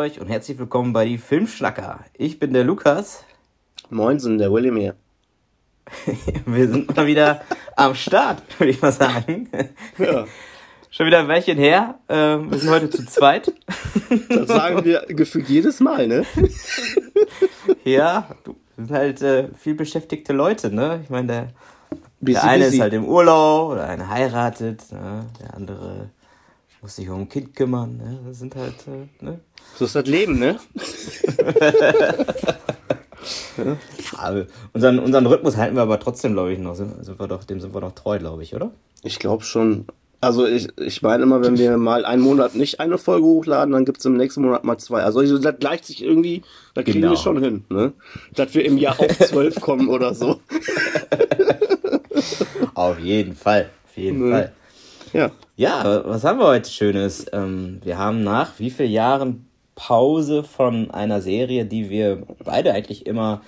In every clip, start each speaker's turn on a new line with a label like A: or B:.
A: euch und herzlich willkommen bei die Filmschnacker. Ich bin der Lukas.
B: Moinsen, der William hier.
A: Wir sind mal wieder am Start, würde ich mal sagen. Ja. Schon wieder ein Weilchen her. Ähm, wir sind heute zu zweit.
B: Das sagen wir gefühlt jedes Mal, ne?
A: Ja, du sind halt äh, viel beschäftigte Leute, ne? Ich meine, der, der eine busy. ist halt im Urlaub oder einer heiratet, ne? der andere muss sich um ein Kind kümmern. Ne? Das sind halt, äh, ne?
B: So ist das Leben, ne?
A: ja. unseren, unseren Rhythmus halten wir aber trotzdem, glaube ich, noch. Sind, sind wir doch, dem sind wir doch treu, glaube ich, oder?
B: Ich glaube schon. Also ich, ich meine immer, wenn wir mal einen Monat nicht eine Folge hochladen, dann gibt es im nächsten Monat mal zwei. Also das gleicht sich irgendwie, da kriegen genau. wir schon hin, ne? Dass wir im Jahr auf zwölf kommen oder so.
A: auf jeden Fall. Auf jeden ne? Fall. Ja. Ja, was haben wir heute Schönes? Ähm, wir haben nach wie vielen Jahren Pause von einer Serie, die wir beide eigentlich immer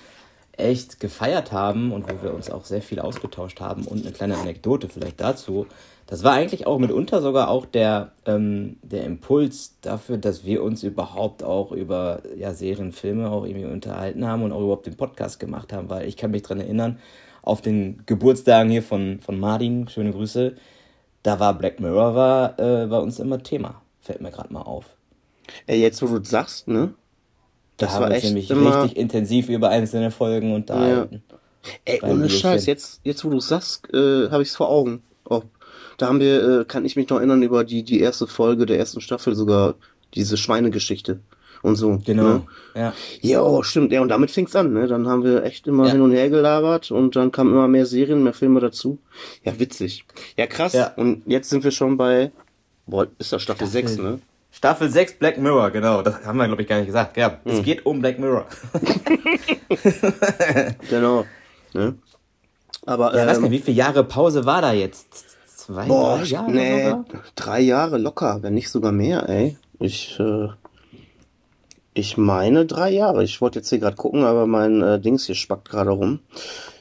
A: echt gefeiert haben und wo wir uns auch sehr viel ausgetauscht haben und eine kleine Anekdote vielleicht dazu. Das war eigentlich auch mitunter sogar auch der, ähm, der Impuls dafür, dass wir uns überhaupt auch über ja, Serien, Filme auch irgendwie unterhalten haben und auch überhaupt den Podcast gemacht haben, weil ich kann mich daran erinnern, auf den Geburtstagen hier von, von Martin, schöne Grüße, da war Black Mirror war äh, bei uns immer Thema. Fällt mir gerade mal auf.
B: Ey, jetzt wo du sagst, ne?
A: Das da haben war wir nämlich immer... richtig intensiv über einzelne Folgen unterhalten. Ja.
B: Ey, ohne Scheiß, jetzt, jetzt wo du sagst, äh, habe ich es vor Augen. Oh, da haben wir, äh, kann ich mich noch erinnern, über die, die erste Folge der ersten Staffel sogar, diese Schweinegeschichte und so. Genau. Ne? Ja. Ja, stimmt. Ja, und damit fing's an, ne? Dann haben wir echt immer ja. hin und her gelabert und dann kamen immer mehr Serien, mehr Filme dazu. Ja, witzig. Ja, krass. Ja. Und jetzt sind wir schon bei, boah, ist das Staffel, Staffel 6, ne?
A: Staffel 6 Black Mirror, genau. Das haben wir, glaube ich, gar nicht gesagt. Ja, es hm. geht um Black Mirror.
B: genau. Ne?
A: Aber, ja, ähm, weiß nicht, wie viele Jahre Pause war da jetzt? Zwei,
B: boah, drei Jahre? Nee, sogar? drei Jahre locker, wenn nicht sogar mehr, ey. Ich, äh, ich meine drei Jahre. Ich wollte jetzt hier gerade gucken, aber mein äh, Dings hier spackt gerade rum.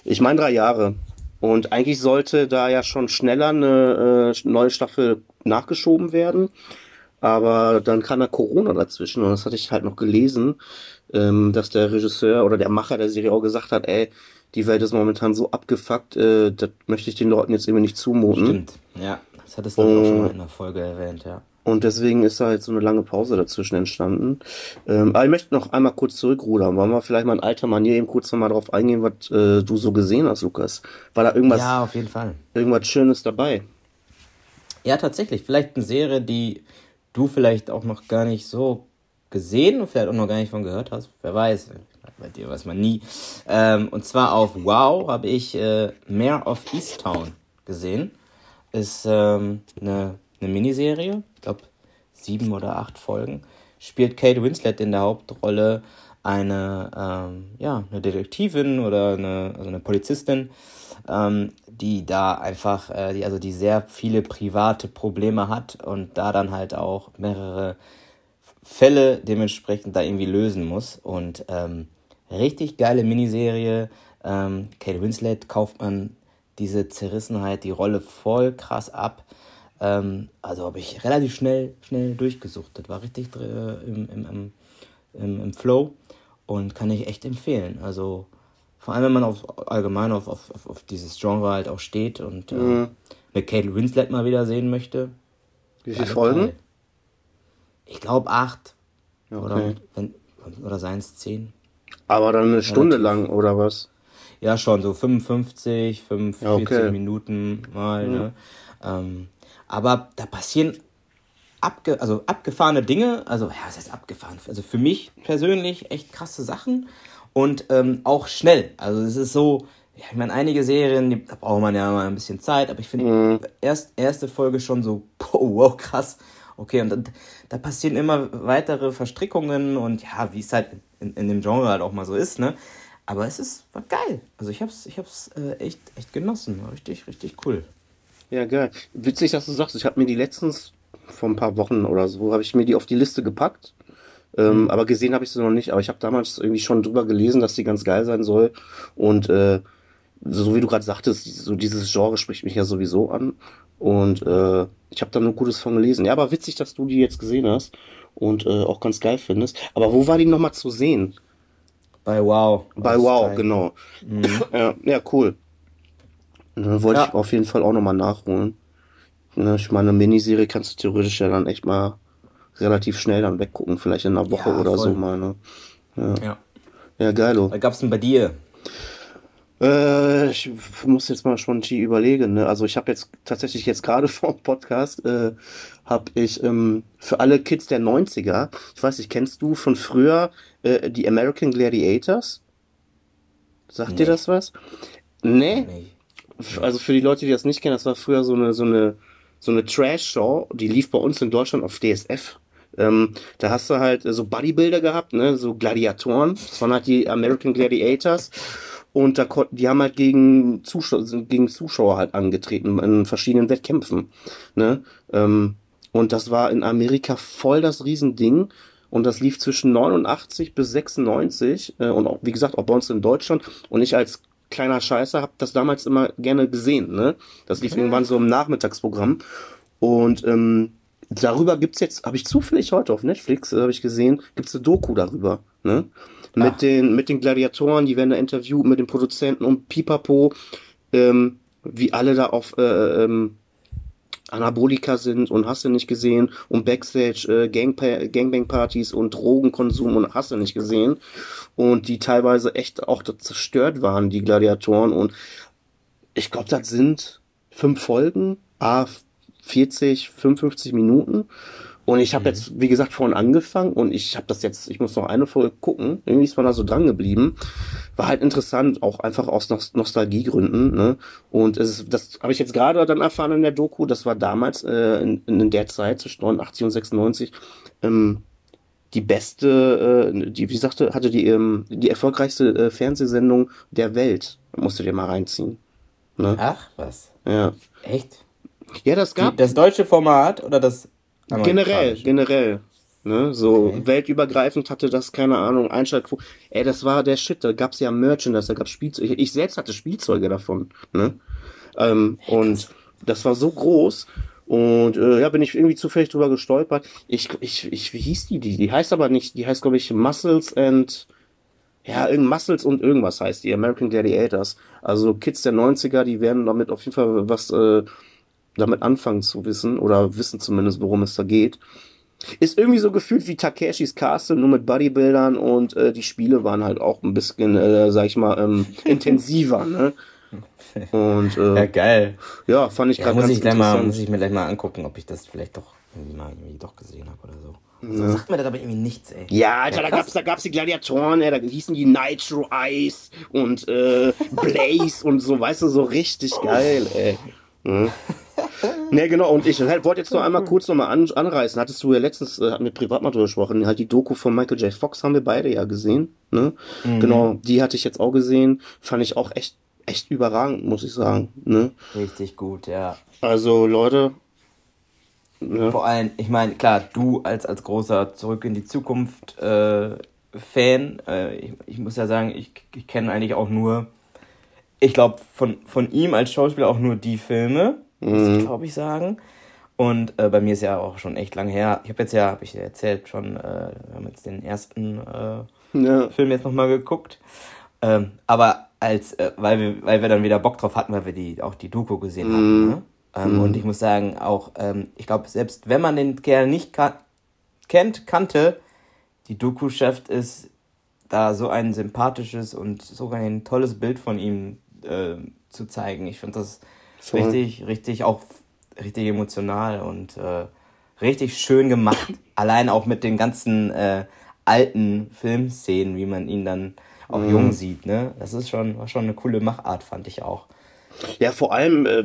B: Ich meine drei Jahre. Und eigentlich sollte da ja schon schneller eine äh, neue Staffel nachgeschoben werden. Aber dann kam da Corona dazwischen und das hatte ich halt noch gelesen, ähm, dass der Regisseur oder der Macher der Serie auch gesagt hat, ey, die Welt ist momentan so abgefuckt, äh, das möchte ich den Leuten jetzt irgendwie nicht zumuten. Stimmt,
A: ja. Das hattest du auch schon mal in der Folge erwähnt, ja.
B: Und deswegen ist da jetzt so eine lange Pause dazwischen entstanden. Ähm, aber ich möchte noch einmal kurz zurückrudern. Wollen wir vielleicht mal in alter Manier eben kurz nochmal drauf eingehen, was äh, du so gesehen hast, Lukas? War da irgendwas,
A: ja, auf jeden Fall.
B: irgendwas Schönes dabei?
A: Ja, tatsächlich. Vielleicht eine Serie, die du vielleicht auch noch gar nicht so gesehen und vielleicht auch noch gar nicht von gehört hast. Wer weiß. Bei dir weiß man nie. Ähm, und zwar auf Wow habe ich äh, Mayor of Easttown gesehen. Ist ähm, eine eine Miniserie, ich glaube sieben oder acht Folgen, spielt Kate Winslet in der Hauptrolle eine, ähm, ja, eine Detektivin oder eine, also eine Polizistin, ähm, die da einfach, äh, die, also die sehr viele private Probleme hat und da dann halt auch mehrere Fälle dementsprechend da irgendwie lösen muss. Und ähm, richtig geile Miniserie. Ähm, Kate Winslet kauft man diese Zerrissenheit, die Rolle voll krass ab. Ähm, also habe ich relativ schnell, schnell durchgesuchtet. War richtig äh, im, im, im, im, Flow und kann ich echt empfehlen. Also vor allem, wenn man auf, allgemein auf, auf, auf dieses Genre halt auch steht und äh, mhm. eine Kate Winslet mal wieder sehen möchte.
B: Wie viele Folgen?
A: Ich glaube acht. Okay. Oder, wenn, oder seien es zehn.
B: Aber dann eine Stunde Relativ. lang, oder was?
A: Ja, schon, so 55, 45 ja, okay. Minuten mal. Mhm. Ne? Ähm, aber da passieren abge also abgefahrene Dinge, also ja, was heißt abgefahren? Also für mich persönlich echt krasse Sachen und ähm, auch schnell. Also es ist so, ja, ich meine, einige Serien, die, da braucht man ja mal ein bisschen Zeit, aber ich finde mhm. erst erste Folge schon so, oh, wow, krass. Okay, und dann, da passieren immer weitere Verstrickungen und ja, wie es halt in, in dem Genre halt auch mal so ist, ne? Aber es ist war geil. Also ich hab's, ich hab's äh, echt, echt genossen. Richtig, richtig cool.
B: Ja, geil. Witzig, dass du sagst, ich habe mir die letztens vor ein paar Wochen oder so, habe ich mir die auf die Liste gepackt. Ähm, mhm. Aber gesehen habe ich sie noch nicht. Aber ich habe damals irgendwie schon drüber gelesen, dass die ganz geil sein soll. Und äh, so wie du gerade sagtest, so dieses Genre spricht mich ja sowieso an. Und äh, ich habe da nur Gutes von gelesen. Ja, aber witzig, dass du die jetzt gesehen hast. und äh, auch ganz geil findest. Aber wo war die nochmal zu sehen?
A: Bei Wow.
B: Bei Wow, genau. Mhm. Ja, ja, cool. Dann wollte ja. ich auf jeden Fall auch nochmal nachholen. Ne, ich meine, eine Miniserie kannst du theoretisch ja dann echt mal relativ schnell dann weggucken, vielleicht in einer Woche ja, oder so mal. Ne? Ja. ja. Ja, geil.
A: Was gab's denn bei dir?
B: Äh, ich muss jetzt mal schon überlegen. Ne? Also ich habe jetzt tatsächlich jetzt gerade vor dem Podcast äh, habe ich ähm, für alle Kids der 90er, ich weiß nicht, kennst du von früher äh, die American Gladiators? Sagt nee. dir das was? Nee? nee? Also für die Leute, die das nicht kennen, das war früher so eine so eine so eine Trash-Show, die lief bei uns in Deutschland auf DSF. Ähm, da hast du halt so Bodybuilder gehabt, ne, so Gladiatoren. Das waren halt die American Gladiators. Und da die haben halt gegen Zuschauer, gegen Zuschauer halt angetreten in verschiedenen Wettkämpfen. Ne? Ähm, und das war in Amerika voll das Riesending. Und das lief zwischen 89 bis 96 äh, und auch, wie gesagt, auch bei uns in Deutschland. Und ich als kleiner Scheißer habe das damals immer gerne gesehen. Ne? Das lief irgendwann so im Nachmittagsprogramm. Und ähm, darüber gibt's jetzt, habe ich zufällig heute auf Netflix, äh, habe ich gesehen, gibt's eine Doku darüber. Ne? Mit, den, mit den Gladiatoren, die werden da interviewt, mit den Produzenten und Pipapo, ähm, wie alle da auf äh, ähm, Anabolika sind und hast du nicht gesehen und Backstage äh, Gangbang-Partys und Drogenkonsum und hast du nicht gesehen. Und die teilweise echt auch zerstört waren, die Gladiatoren. Und ich glaube, das sind fünf Folgen, a 40, 55 Minuten und ich habe mhm. jetzt, wie gesagt, vorhin angefangen und ich habe das jetzt, ich muss noch eine Folge gucken. Irgendwie ist man da so dran geblieben. War halt interessant, auch einfach aus Nostalgiegründen. Ne? Und es ist, das habe ich jetzt gerade dann erfahren in der Doku. Das war damals äh, in, in der Zeit zwischen 89 und 96 ähm, die beste, äh, die, wie sagte, hatte die, ähm, die erfolgreichste äh, Fernsehsendung der Welt. Musst du dir mal reinziehen.
A: Ne? Ach, was?
B: Ja.
A: Echt?
B: Ja, das gab. Die,
A: das deutsche Format oder das
B: Generell, generell. Ne, so okay. weltübergreifend hatte das, keine Ahnung, Einschaltquote. Ey, das war der Shit, da gab's ja Merchandise, da gab's Spielzeuge. Ich selbst hatte Spielzeuge davon, ne? Ähm, und das war so groß. Und äh, ja, bin ich irgendwie zufällig drüber gestolpert. Ich, ich, ich, wie hieß die? Die, die heißt aber nicht, die heißt, glaube ich, Muscles and ja, irgend Muscles und irgendwas heißt die, American Gladiators. Also Kids der 90er, die werden damit auf jeden Fall was äh, damit anfangen zu wissen oder wissen zumindest, worum es da geht. Ist irgendwie so gefühlt wie Takeshis Castle, nur mit Bodybuildern und äh, die Spiele waren halt auch ein bisschen, äh, sag ich mal, ähm, intensiver, ne?
A: Und, äh, ja, geil.
B: Ja, fand ich
A: ja, gerade ganz ich interessant. Mal, muss ich mir gleich mal angucken, ob ich das vielleicht doch irgendwie mal irgendwie doch gesehen habe oder so. So sagt mir das aber irgendwie nichts, ey.
B: Ja, Alter, ja, da gab's, da gab's die Gladiatoren, ey, da hießen die Nitro Ice und äh, Blaze und so, weißt du, so richtig geil, ey. Mhm. ne, genau, und ich wollte jetzt noch einmal kurz nochmal an, anreißen. Hattest du ja letztens, äh, hatten wir privat mal drüber gesprochen, halt die Doku von Michael J. Fox haben wir beide ja gesehen. Ne? Mhm. Genau, die hatte ich jetzt auch gesehen. Fand ich auch echt, echt überragend, muss ich sagen. Ne?
A: Richtig gut, ja.
B: Also, Leute.
A: Ne? Vor allem, ich meine, klar, du als, als großer Zurück in die Zukunft äh, Fan, äh, ich, ich muss ja sagen, ich, ich kenne eigentlich auch nur ich glaube, von, von ihm als Schauspieler auch nur die Filme, mhm. muss ich mhm. glaube ich sagen. Und äh, bei mir ist ja auch schon echt lange her. Ich habe jetzt ja, habe ich dir erzählt, schon, äh, wir haben jetzt den ersten äh, ja. Film jetzt nochmal geguckt. Ähm, aber als, äh, weil, wir, weil wir dann wieder Bock drauf hatten, weil wir die, auch die Doku gesehen mhm. hatten. Ne? Ähm, mhm. Und ich muss sagen, auch, ähm, ich glaube, selbst wenn man den Kerl nicht kan kennt, kannte, die Doku schafft es, da so ein sympathisches und sogar ein tolles Bild von ihm äh, zu zeigen. Ich finde das Voll. richtig, richtig auch richtig emotional und äh, richtig schön gemacht. Allein auch mit den ganzen äh, alten Filmszenen, wie man ihn dann auch mhm. jung sieht. Ne? Das ist schon, war schon eine coole Machart, fand ich auch.
B: Ja, vor allem, äh,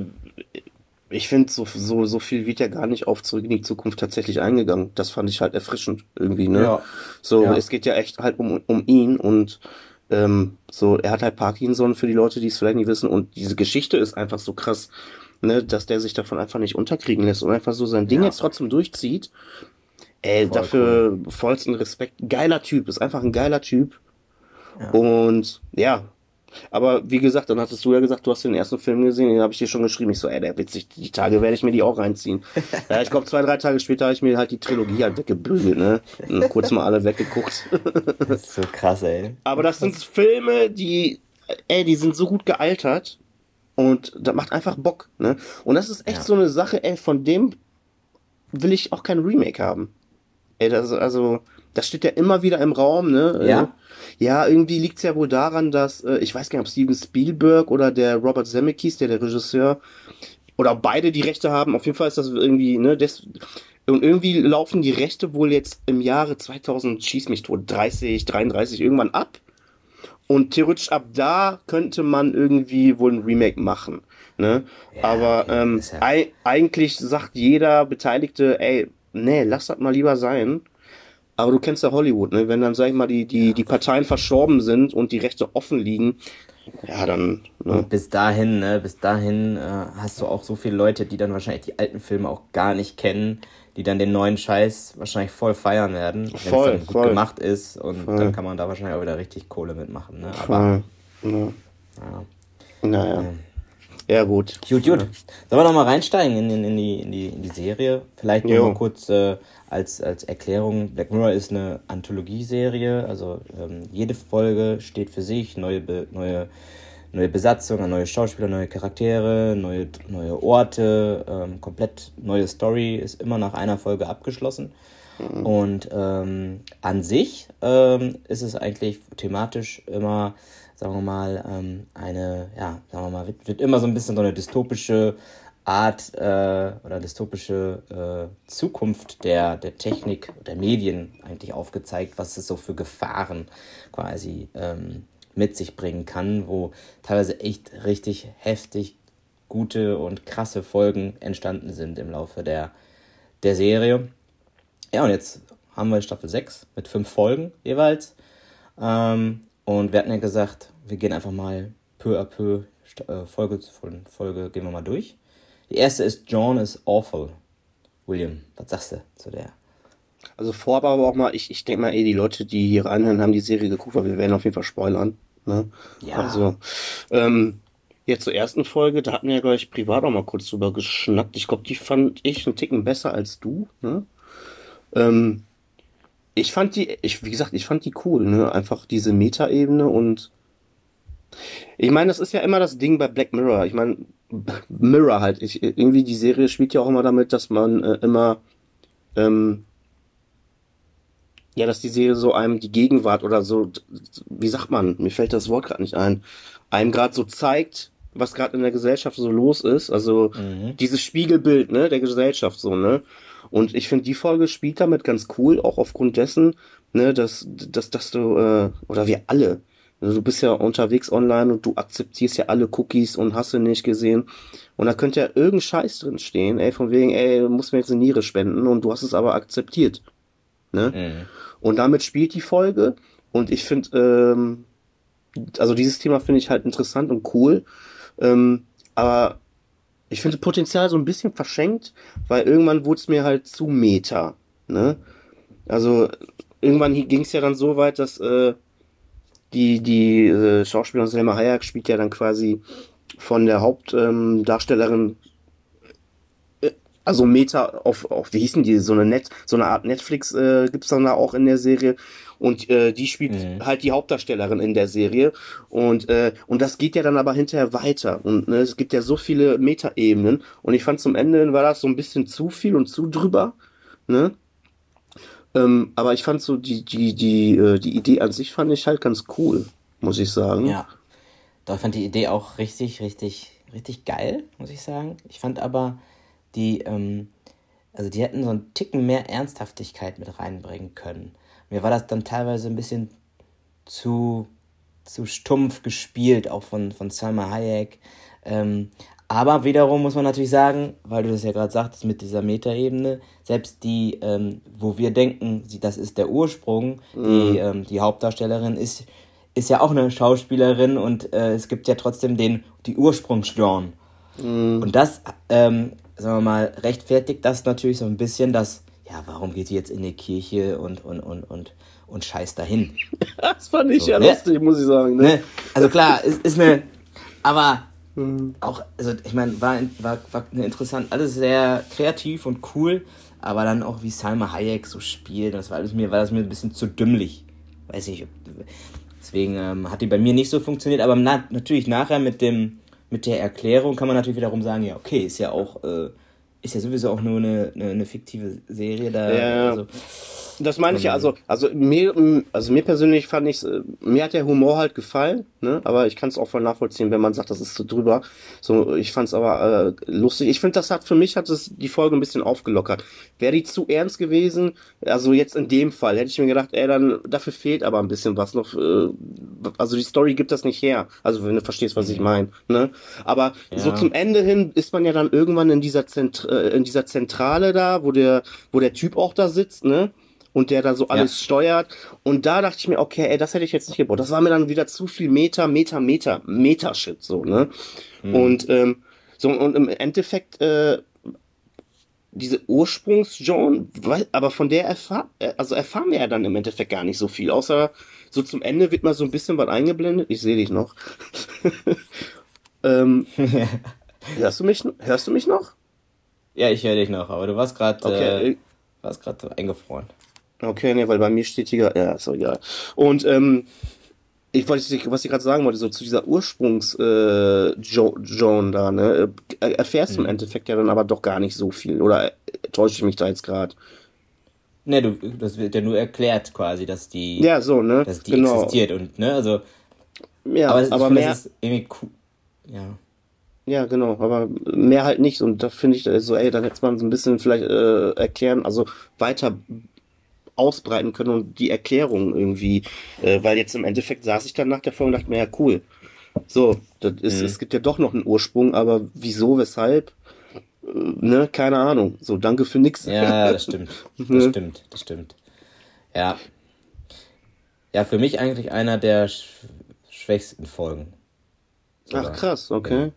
B: ich finde, so, so, so viel wird ja gar nicht auf Zurück in die Zukunft tatsächlich eingegangen. Das fand ich halt erfrischend irgendwie, ne? Ja. So, ja. es geht ja echt halt um, um ihn und ähm, so, er hat halt Parkinson für die Leute, die es vielleicht nicht wissen. Und diese Geschichte ist einfach so krass, ne, dass der sich davon einfach nicht unterkriegen lässt und einfach so sein Ding ja. jetzt trotzdem durchzieht. Ey, Voll dafür cool. vollsten Respekt. Geiler Typ, ist einfach ein geiler Typ. Ja. Und ja, Aber wie gesagt, dann hattest du ja gesagt, du hast den ersten Film gesehen, den habe ich dir schon geschrieben. Ich so, ey, der witzig, die Tage werde ich mir die auch reinziehen. ja, ich glaube, zwei, drei Tage später habe ich mir halt die Trilogie halt weggebügelt, ne? Und kurz mal alle weggeguckt.
A: das ist so krass, ey.
B: Aber das sind Filme, die, ey, die sind so gut gealtert. Und das macht einfach Bock, ne? Und das ist echt ja. so eine Sache, ey, von dem will ich auch kein Remake haben. Ey, das, also, das steht ja immer wieder im Raum, ne?
A: Ja.
B: Ja, irgendwie liegt es ja wohl daran, dass, äh, ich weiß gar nicht, ob Steven Spielberg oder der Robert Zemeckis, der der Regisseur, oder beide die Rechte haben. Auf jeden Fall ist das irgendwie, ne, des, und irgendwie laufen die Rechte wohl jetzt im Jahre 2000, schieß mich tot, 30, 33 irgendwann ab. Und theoretisch ab da könnte man irgendwie wohl ein Remake machen. Ne? Ja, Aber ähm, ja eigentlich sagt jeder Beteiligte, ey, nee, lass das mal lieber sein. Aber du kennst ja Hollywood, ne? Wenn dann, sag ich mal, die, die, die Parteien verstorben sind und die Rechte offen liegen, ja, dann.
A: Ne? Und bis dahin, ne, bis dahin äh, hast du auch so viele Leute, die dann wahrscheinlich die alten Filme auch gar nicht kennen, die dann den neuen Scheiß wahrscheinlich voll feiern werden, wenn es dann gut voll. gemacht ist und voll. dann kann man da wahrscheinlich auch wieder richtig Kohle mitmachen. Ne? Aber
B: ja. Ja. Naja. Ja. Ja, gut.
A: Gut, gut. Sollen wir noch mal reinsteigen in, in, in, die, in, die, in die Serie? Vielleicht noch mal kurz äh, als, als Erklärung. Black Mirror ist eine Anthologieserie. Also ähm, jede Folge steht für sich. Neue, Be neue, neue Besatzung, neue Schauspieler, neue Charaktere, neue, neue Orte. Ähm, komplett neue Story ist immer nach einer Folge abgeschlossen. Mhm. Und ähm, an sich ähm, ist es eigentlich thematisch immer sagen wir mal, ähm, eine, ja, sagen wir mal, wird, wird immer so ein bisschen so eine dystopische Art äh, oder dystopische äh, Zukunft der, der Technik, der Medien eigentlich aufgezeigt, was es so für Gefahren quasi ähm, mit sich bringen kann, wo teilweise echt richtig heftig gute und krasse Folgen entstanden sind im Laufe der, der Serie. Ja, und jetzt haben wir Staffel 6 mit fünf Folgen jeweils. Ähm, und wir hatten ja gesagt, wir gehen einfach mal peu à peu äh, Folge von Folge gehen wir mal durch. Die erste ist John is awful. William, was sagst du zu der?
B: Also vorab aber auch mal, ich, ich denke mal eh, die Leute, die hier reinhören, haben die Serie geguckt, weil wir werden auf jeden Fall spoilern. Ne? Ja. Also, ähm, jetzt zur ersten Folge, da hatten wir ja gleich privat auch mal kurz drüber geschnackt. Ich glaube, die fand ich einen Ticken besser als du. Ne? Ähm, ich fand die, ich, wie gesagt, ich fand die cool, ne? Einfach diese Metaebene und ich meine, das ist ja immer das Ding bei Black Mirror. Ich meine, Mirror halt. Ich, irgendwie die Serie spielt ja auch immer damit, dass man äh, immer, ähm, ja, dass die Serie so einem die Gegenwart oder so, wie sagt man, mir fällt das Wort gerade nicht ein, einem gerade so zeigt, was gerade in der Gesellschaft so los ist. Also mhm. dieses Spiegelbild, ne, der Gesellschaft so, ne. Und ich finde, die Folge spielt damit ganz cool, auch aufgrund dessen, ne, dass, dass, dass du, äh, oder wir alle, also du bist ja unterwegs online und du akzeptierst ja alle Cookies und hast du nicht gesehen. Und da könnte ja irgendein Scheiß drin stehen, ey, von wegen, ey, du musst mir jetzt eine Niere spenden und du hast es aber akzeptiert. Ne? Mhm. Und damit spielt die Folge. Und ich finde, ähm, also dieses Thema finde ich halt interessant und cool. Ähm, aber ich finde Potenzial so ein bisschen verschenkt, weil irgendwann wurde es mir halt zu meta. Ne? Also irgendwann ging es ja dann so weit, dass äh, die, die äh, Schauspielerin Selma Hayek spielt ja dann quasi von der Hauptdarstellerin ähm, also Meta auf, auf, wie hießen die, so eine Net, so eine Art Netflix äh, gibt's dann da auch in der Serie. Und äh, die spielt mhm. halt die Hauptdarstellerin in der Serie. Und, äh, und das geht ja dann aber hinterher weiter. Und ne, es gibt ja so viele Meta-Ebenen. Und ich fand zum Ende war das so ein bisschen zu viel und zu drüber. Ne? Ähm, aber ich fand so die, die, die, äh, die Idee an sich fand ich halt ganz cool, muss ich sagen.
A: Ja. Doch, ich fand die Idee auch richtig, richtig, richtig geil, muss ich sagen. Ich fand aber die, ähm, also die hätten so einen Ticken mehr Ernsthaftigkeit mit reinbringen können. Mir war das dann teilweise ein bisschen zu, zu stumpf gespielt, auch von, von Salma Hayek. Ähm, aber wiederum muss man natürlich sagen, weil du das ja gerade sagtest mit dieser Metaebene, selbst die, ähm, wo wir denken, das ist der Ursprung, mhm. die, ähm, die Hauptdarstellerin ist, ist ja auch eine Schauspielerin und äh, es gibt ja trotzdem den, die Ursprungsgenre. Mhm. Und das, ähm, sagen wir mal, rechtfertigt das natürlich so ein bisschen, dass, ja, warum geht sie jetzt in die Kirche und, und, und, und und scheiß dahin.
B: Das fand ich so, ja ne? lustig, muss ich sagen. Ne?
A: Ne? Also klar, ist, ist eine, aber auch, also ich meine, war, war, war eine interessant, alles sehr kreativ und cool, aber dann auch wie Salma Hayek so spielt, das war alles mir, war das mir ein bisschen zu dümmlich. Weiß nicht, deswegen ähm, hat die bei mir nicht so funktioniert, aber na, natürlich nachher mit dem, mit der Erklärung kann man natürlich wiederum sagen, ja, okay, ist ja auch, äh, ist ja sowieso auch nur eine, eine, eine fiktive Serie da.
B: Ja.
A: Also,
B: Das meine ich ja, also, also mir, also mir persönlich fand ich, mir hat der Humor halt gefallen, ne? Aber ich kann es auch voll nachvollziehen, wenn man sagt, das ist zu drüber. So, ich fand es aber äh, lustig. Ich finde, das hat für mich hat es die Folge ein bisschen aufgelockert. Wäre die zu ernst gewesen, also jetzt in dem Fall, hätte ich mir gedacht, ey, dann dafür fehlt aber ein bisschen was noch. Äh, also die Story gibt das nicht her. Also wenn du verstehst, was ich meine, ne? Aber so
A: Ja.
B: zum Ende hin ist man ja dann irgendwann in dieser Zent äh, in dieser Zentrale da, wo der, wo der Typ auch da sitzt, ne? und der da so alles steuert. Und da dachte ich mir, okay, ey, das hätte ich jetzt nicht gebraucht. Das war mir dann wieder zu viel Meta, Meta, Meta, Meta-Shit, so, ne? Und, ähm, so, und im Endeffekt, äh, diese Ursprungs-John, weil- aber von der erfahr äh, also erfahren wir ja dann im Endeffekt gar nicht so viel, außer so zum Ende wird mal so ein bisschen was eingeblendet. Ich sehe dich noch. ähm, hörst du mich, hörst du mich noch?
A: Ja, ich höre dich noch, aber du warst gerade
B: Okay,
A: äh, warst so eingefroren.
B: Okay, ne, weil bei mir steht hier, ja, ist doch egal. Und ähm, ich wollte, was ich gerade sagen wollte, so zu dieser Ursprungs äh, jo da, ne, äh, erfährst du im Endeffekt ja dann aber doch gar nicht so viel. Oder äh, täusche ich mich da jetzt gerade?
A: Ne, du, das wird ja nur erklärt quasi, dass die,
B: Ja, so, ne?
A: dass die
B: genau.
A: existiert und, ne, also,
B: Ja,
A: aber,
B: aber,
A: es- finde,
B: mehr,
A: ist irgendwie cool. Ja.
B: Ja, genau, aber mehr halt nicht. Und da finde ich so, ey, dann hätte man so ein bisschen vielleicht äh, erklären, also weiter ausbreiten können und die Erklärung irgendwie, äh, weil jetzt im Endeffekt saß ich dann nach der Folge und dachte mir, ja, cool. So, das ist,
A: Mhm.
B: es gibt ja doch noch einen Ursprung, aber wieso, weshalb, äh, ne, keine Ahnung. So, danke für nix.
A: Ja, das stimmt. Das
B: Ne?
A: stimmt, das stimmt. Ja. Ja, für mich eigentlich einer der sch schwächsten Folgen.
B: Ach, krass, okay.
A: im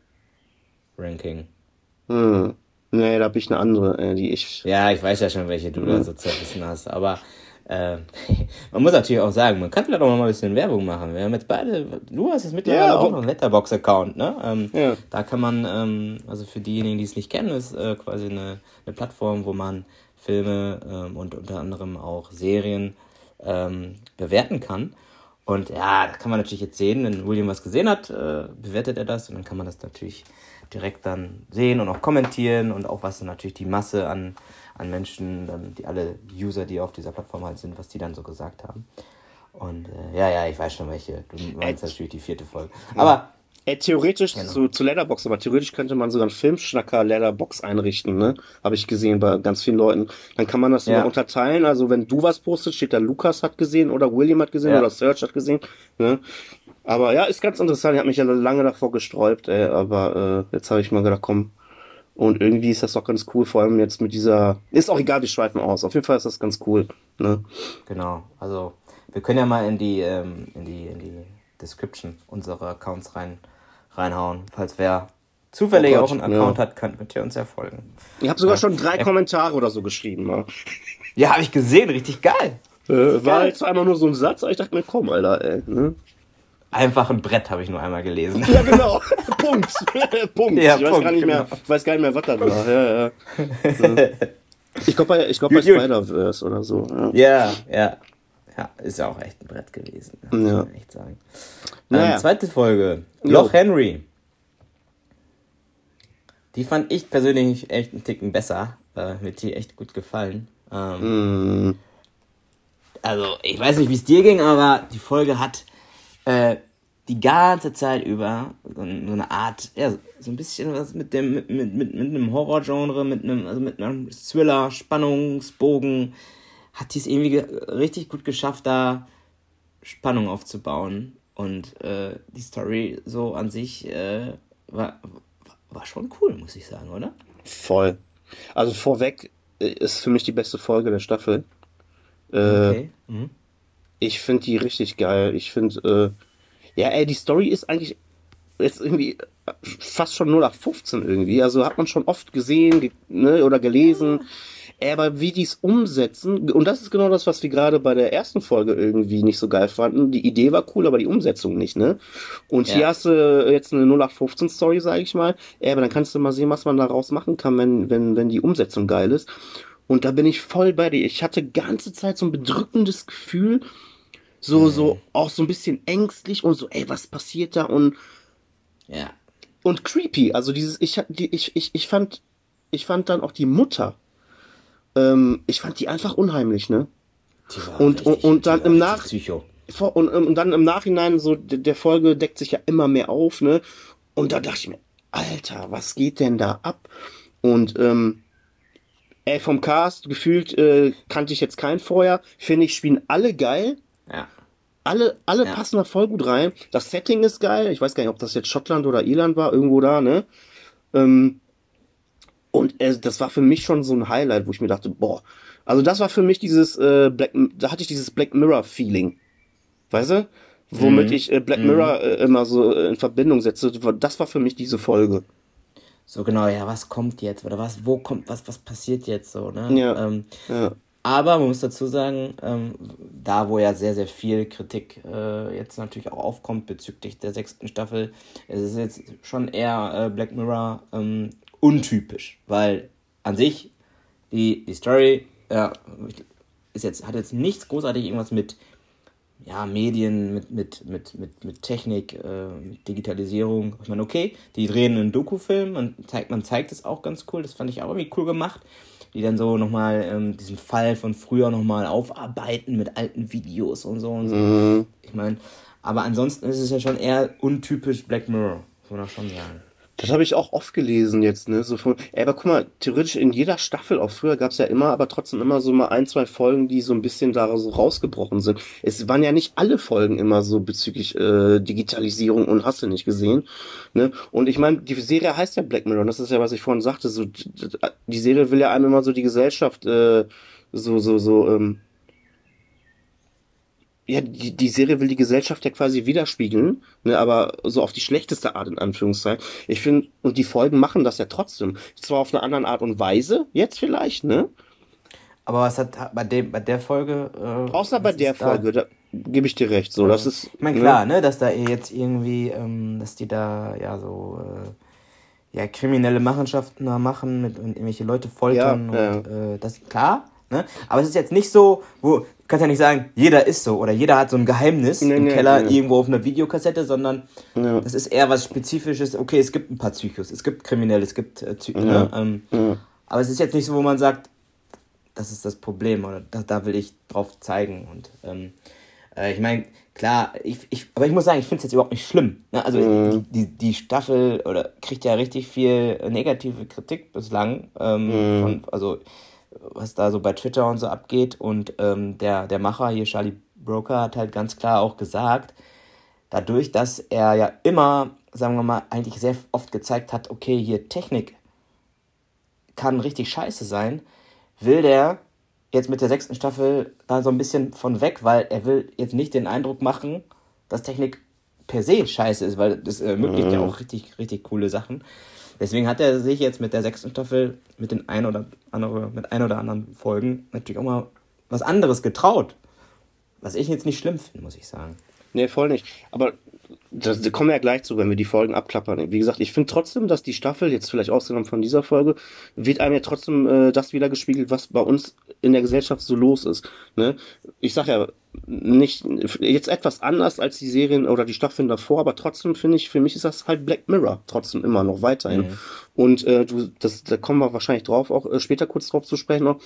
A: Ranking.
B: Hm. Nee, da hab ich eine andere, äh, die ich.
A: Ja, ich weiß ja schon, welche du da so zerrissen hast, aber äh, man muss natürlich auch sagen, man kann vielleicht auch mal ein bisschen Werbung machen. Wir haben jetzt beide, du hast jetzt mittlerweile
B: Ja,
A: auch noch einen Letterbox-Account, ne? Ähm,
B: Ja.
A: Da kann man, ähm, also für diejenigen, die es nicht kennen, ist äh, quasi eine, eine Plattform, wo man Filme ähm, und unter anderem auch Serien ähm, bewerten kann. Und ja, da kann man natürlich jetzt sehen, wenn William was gesehen hat, äh, bewertet er das und dann kann man das natürlich direkt dann sehen und auch kommentieren und auch was dann natürlich die Masse an, an Menschen, dann die alle User, die auf dieser Plattform halt sind, was die dann so gesagt haben. Und äh, ja, ja, ich weiß schon welche. Du meinst natürlich die vierte Folge. Aber
B: Ey, theoretisch
A: Genau.
B: zu, zu Letterbox, aber theoretisch könnte man sogar einen Filmschnacker Letterbox einrichten, ne? Habe ich gesehen bei ganz vielen Leuten. Dann kann man das
A: Ja.
B: sogar unterteilen. Also wenn du was postest, steht da Lukas hat gesehen oder William hat gesehen
A: Ja.
B: oder Serge hat gesehen. Ne? Aber ja, ist ganz interessant. Ich habe mich ja lange davor gesträubt, ey, aber äh, jetzt habe ich mal gedacht, komm. Und irgendwie ist das doch ganz cool, vor allem jetzt mit dieser. Ist auch egal, wir schweifen aus. Auf jeden Fall ist das ganz cool. Ne?
A: Genau, also wir können ja mal in die, ähm, in die, in die Description unserer Accounts rein, reinhauen. Falls wer zufällig
B: Oh Gott,
A: auch einen Account
B: ja.
A: hat, kann, könnt ihr uns ja folgen.
B: Ich habe sogar
A: Ja.
B: schon drei Kommentare oder so geschrieben. Ne?
A: Ja, habe ich gesehen, richtig geil.
B: Äh, war jetzt einmal nur so ein Satz, aber ich dachte mir, komm, Alter, ey. Ne?
A: Einfach ein Brett habe ich nur einmal gelesen.
B: Ja, genau. Punkt. Punkt.
A: Ja,
B: ich, weiß
A: Punkt,
B: gar nicht mehr,
A: genau.
B: ich weiß gar nicht mehr, was da war. Ja, ja. Ja. Ich glaube bei, ich glaub, bei. Spider-Verse oder so. Ja.
A: ja, ja. Ja, ist ja auch echt ein Brett gewesen. Muss
B: Ja.
A: man echt sagen.
B: Naja.
A: Ähm, zweite Folge.
B: Jo.
A: Loch Henry. Die fand ich persönlich echt einen Ticken besser. Äh, mir hat die echt gut gefallen. Ähm,
B: Mm,
A: also ich weiß nicht, wie es dir ging, aber die Folge hat äh, die ganze Zeit über so, so eine Art, ja, so ein bisschen was mit dem, mit, mit, mit, mit einem Horrorgenre, mit einem, also mit einem Thriller, Spannungsbogen, hat die es irgendwie ge richtig gut geschafft, da Spannung aufzubauen. Und äh, die Story so an sich äh, war, war schon cool, muss ich sagen, oder?
B: voll. Also vorweg äh, ist für mich die beste Folge der Staffel. Äh,
A: Okay. Mhm.
B: Ich finde die richtig geil. Ich finde, äh, ja, ey, die Story ist eigentlich jetzt irgendwie äh, fast schon 0 nach 15 irgendwie. Also hat man schon oft gesehen ge ne, oder gelesen. Aber wie die es umsetzen, und das ist genau das, was wir gerade bei der ersten Folge irgendwie nicht so geil fanden. Die Idee war cool, aber die Umsetzung nicht, ne? Und ja. hier hast du jetzt eine 0815-Story, sag ich mal. Aber dann kannst du mal sehen, was man daraus machen kann, wenn, wenn, wenn die Umsetzung geil ist. Und da bin ich voll bei dir. Ich hatte ganze Zeit so ein bedrückendes Gefühl, so, mhm. so, auch so ein bisschen ängstlich und so, ey, was passiert da? Und,
A: ja.
B: Und creepy. Also dieses, ich, ich, ich, ich fand, ich fand dann auch die Mutter ähm, ich fand die einfach unheimlich, ne? Und, richtig, und, und dann im Nach und, und, dann im Nachhinein so der Folge deckt sich ja immer mehr auf, ne? Und da dachte ich mir, Alter, was geht denn da ab? Und ähm, ey, vom Cast gefühlt äh, kannte ich jetzt keinen vorher. Finde ich, spielen alle geil.
A: Ja.
B: Alle, alle ja. passen da voll gut rein. Das Setting ist geil. Ich weiß gar nicht, ob das jetzt Schottland oder Irland war, irgendwo da, ne? Ähm, und äh, das war für mich schon so ein Highlight, wo ich mir dachte, boah, also das war für mich dieses äh, Black, da hatte ich dieses Black Mirror Feeling, weißt du, womit mhm. ich äh, Black Mirror mhm. äh, immer so äh, in Verbindung setze. Das war für mich diese Folge.
A: So genau, ja, was kommt jetzt oder was, wo kommt, was, was passiert jetzt so, ne?
B: Ja.
A: Ähm,
B: ja.
A: Aber man muss dazu sagen, ähm, da wo ja sehr, sehr viel Kritik äh, jetzt natürlich auch aufkommt bezüglich der sechsten Staffel, es ist jetzt schon eher äh, Black Mirror ähm, untypisch, weil an sich die, die Story ja, ist jetzt, hat jetzt nichts großartig irgendwas mit ja, Medien, mit, mit, mit, mit, mit Technik, äh, mit Digitalisierung. Ich meine, okay, die drehen einen Doku-Film und zeigt, man zeigt es auch ganz cool. Das fand ich auch irgendwie cool gemacht. Die dann so nochmal ähm, diesen Fall von früher nochmal aufarbeiten mit alten Videos und so und so. Mhm. Ich meine, aber ansonsten ist es ja schon eher untypisch Black Mirror, muss man auch schon sagen.
B: Das habe ich auch oft gelesen jetzt, ne? So von, ey, aber guck mal, theoretisch in jeder Staffel, auch früher gab es ja immer, aber trotzdem immer so mal ein, zwei Folgen, die so ein bisschen da so rausgebrochen sind. Es waren ja nicht alle Folgen immer so bezüglich äh, Digitalisierung und hast du nicht gesehen. Ne? Und ich meine, die Serie heißt ja Black Mirror, und das ist ja, was ich vorhin sagte, so die Serie will ja einem immer so die Gesellschaft äh, so, so, so, ähm, ja, die, die Serie will die Gesellschaft ja quasi widerspiegeln, ne, aber so auf die schlechteste Art in Anführungszeichen. Ich finde, und die Folgen machen das ja trotzdem. Zwar auf eine andere Art und Weise, jetzt vielleicht, ne?
A: Aber was hat bei dem, bei der Folge.
B: Äh, Außer bei der Folge, da, da gebe ich dir recht. So, das ist.
A: Ich meine, ne? klar, ne, dass da jetzt irgendwie, ähm, dass die da ja so äh, ja, kriminelle Machenschaften da machen mit und irgendwelche Leute foltern ja, und. Äh, das klar, ne? Aber es ist jetzt nicht so, wo, kannst ja nicht sagen, jeder ist so oder jeder hat so ein Geheimnis nee, im nee, Keller nee. irgendwo auf einer Videokassette, sondern ja. das ist eher was Spezifisches. Okay, es gibt ein paar Psychos, es gibt Kriminelle, es gibt äh, Psy ja. ne? ähm, ja. Aber es ist jetzt nicht so, wo man sagt, das ist das Problem oder da, da will ich drauf zeigen. Und ähm, äh, ich meine, klar, ich, ich, aber ich muss sagen, ich finde es jetzt überhaupt nicht schlimm. Ne? Also mhm. die, die, die Staffel oder kriegt ja richtig viel negative Kritik bislang. Ähm, mhm. von, also was da so bei Twitter und so abgeht. Und ähm, der, der Macher hier, Charlie Broker, hat halt ganz klar auch gesagt, dadurch, dass er ja immer, sagen wir mal, eigentlich sehr oft gezeigt hat, okay, hier Technik kann richtig scheiße sein, will der jetzt mit der sechsten Staffel da so ein bisschen von weg, weil er will jetzt nicht den Eindruck machen, dass Technik per se scheiße ist, weil das ermöglicht mhm. ja auch richtig, richtig coole Sachen. Deswegen hat er sich jetzt mit der sechsten Staffel, mit den ein oder andere, mit ein oder anderen Folgen natürlich auch mal was anderes getraut. Was ich jetzt nicht schlimm finde, muss ich sagen.
B: Nee, voll nicht. Aber da kommen wir ja gleich zu, wenn wir die Folgen abklappern. Wie gesagt, ich finde trotzdem, dass die Staffel, jetzt vielleicht ausgenommen von dieser Folge, wird einem ja trotzdem äh, das wieder gespiegelt, was bei uns in der Gesellschaft so los ist. Ne? Ich sag ja, nicht jetzt etwas anders als die Serien oder die Staffeln davor, aber trotzdem finde ich, für mich ist das halt Black Mirror trotzdem immer noch weiterhin. Mhm. Und äh, du, das, da kommen wir wahrscheinlich drauf, auch äh, später kurz drauf zu sprechen noch.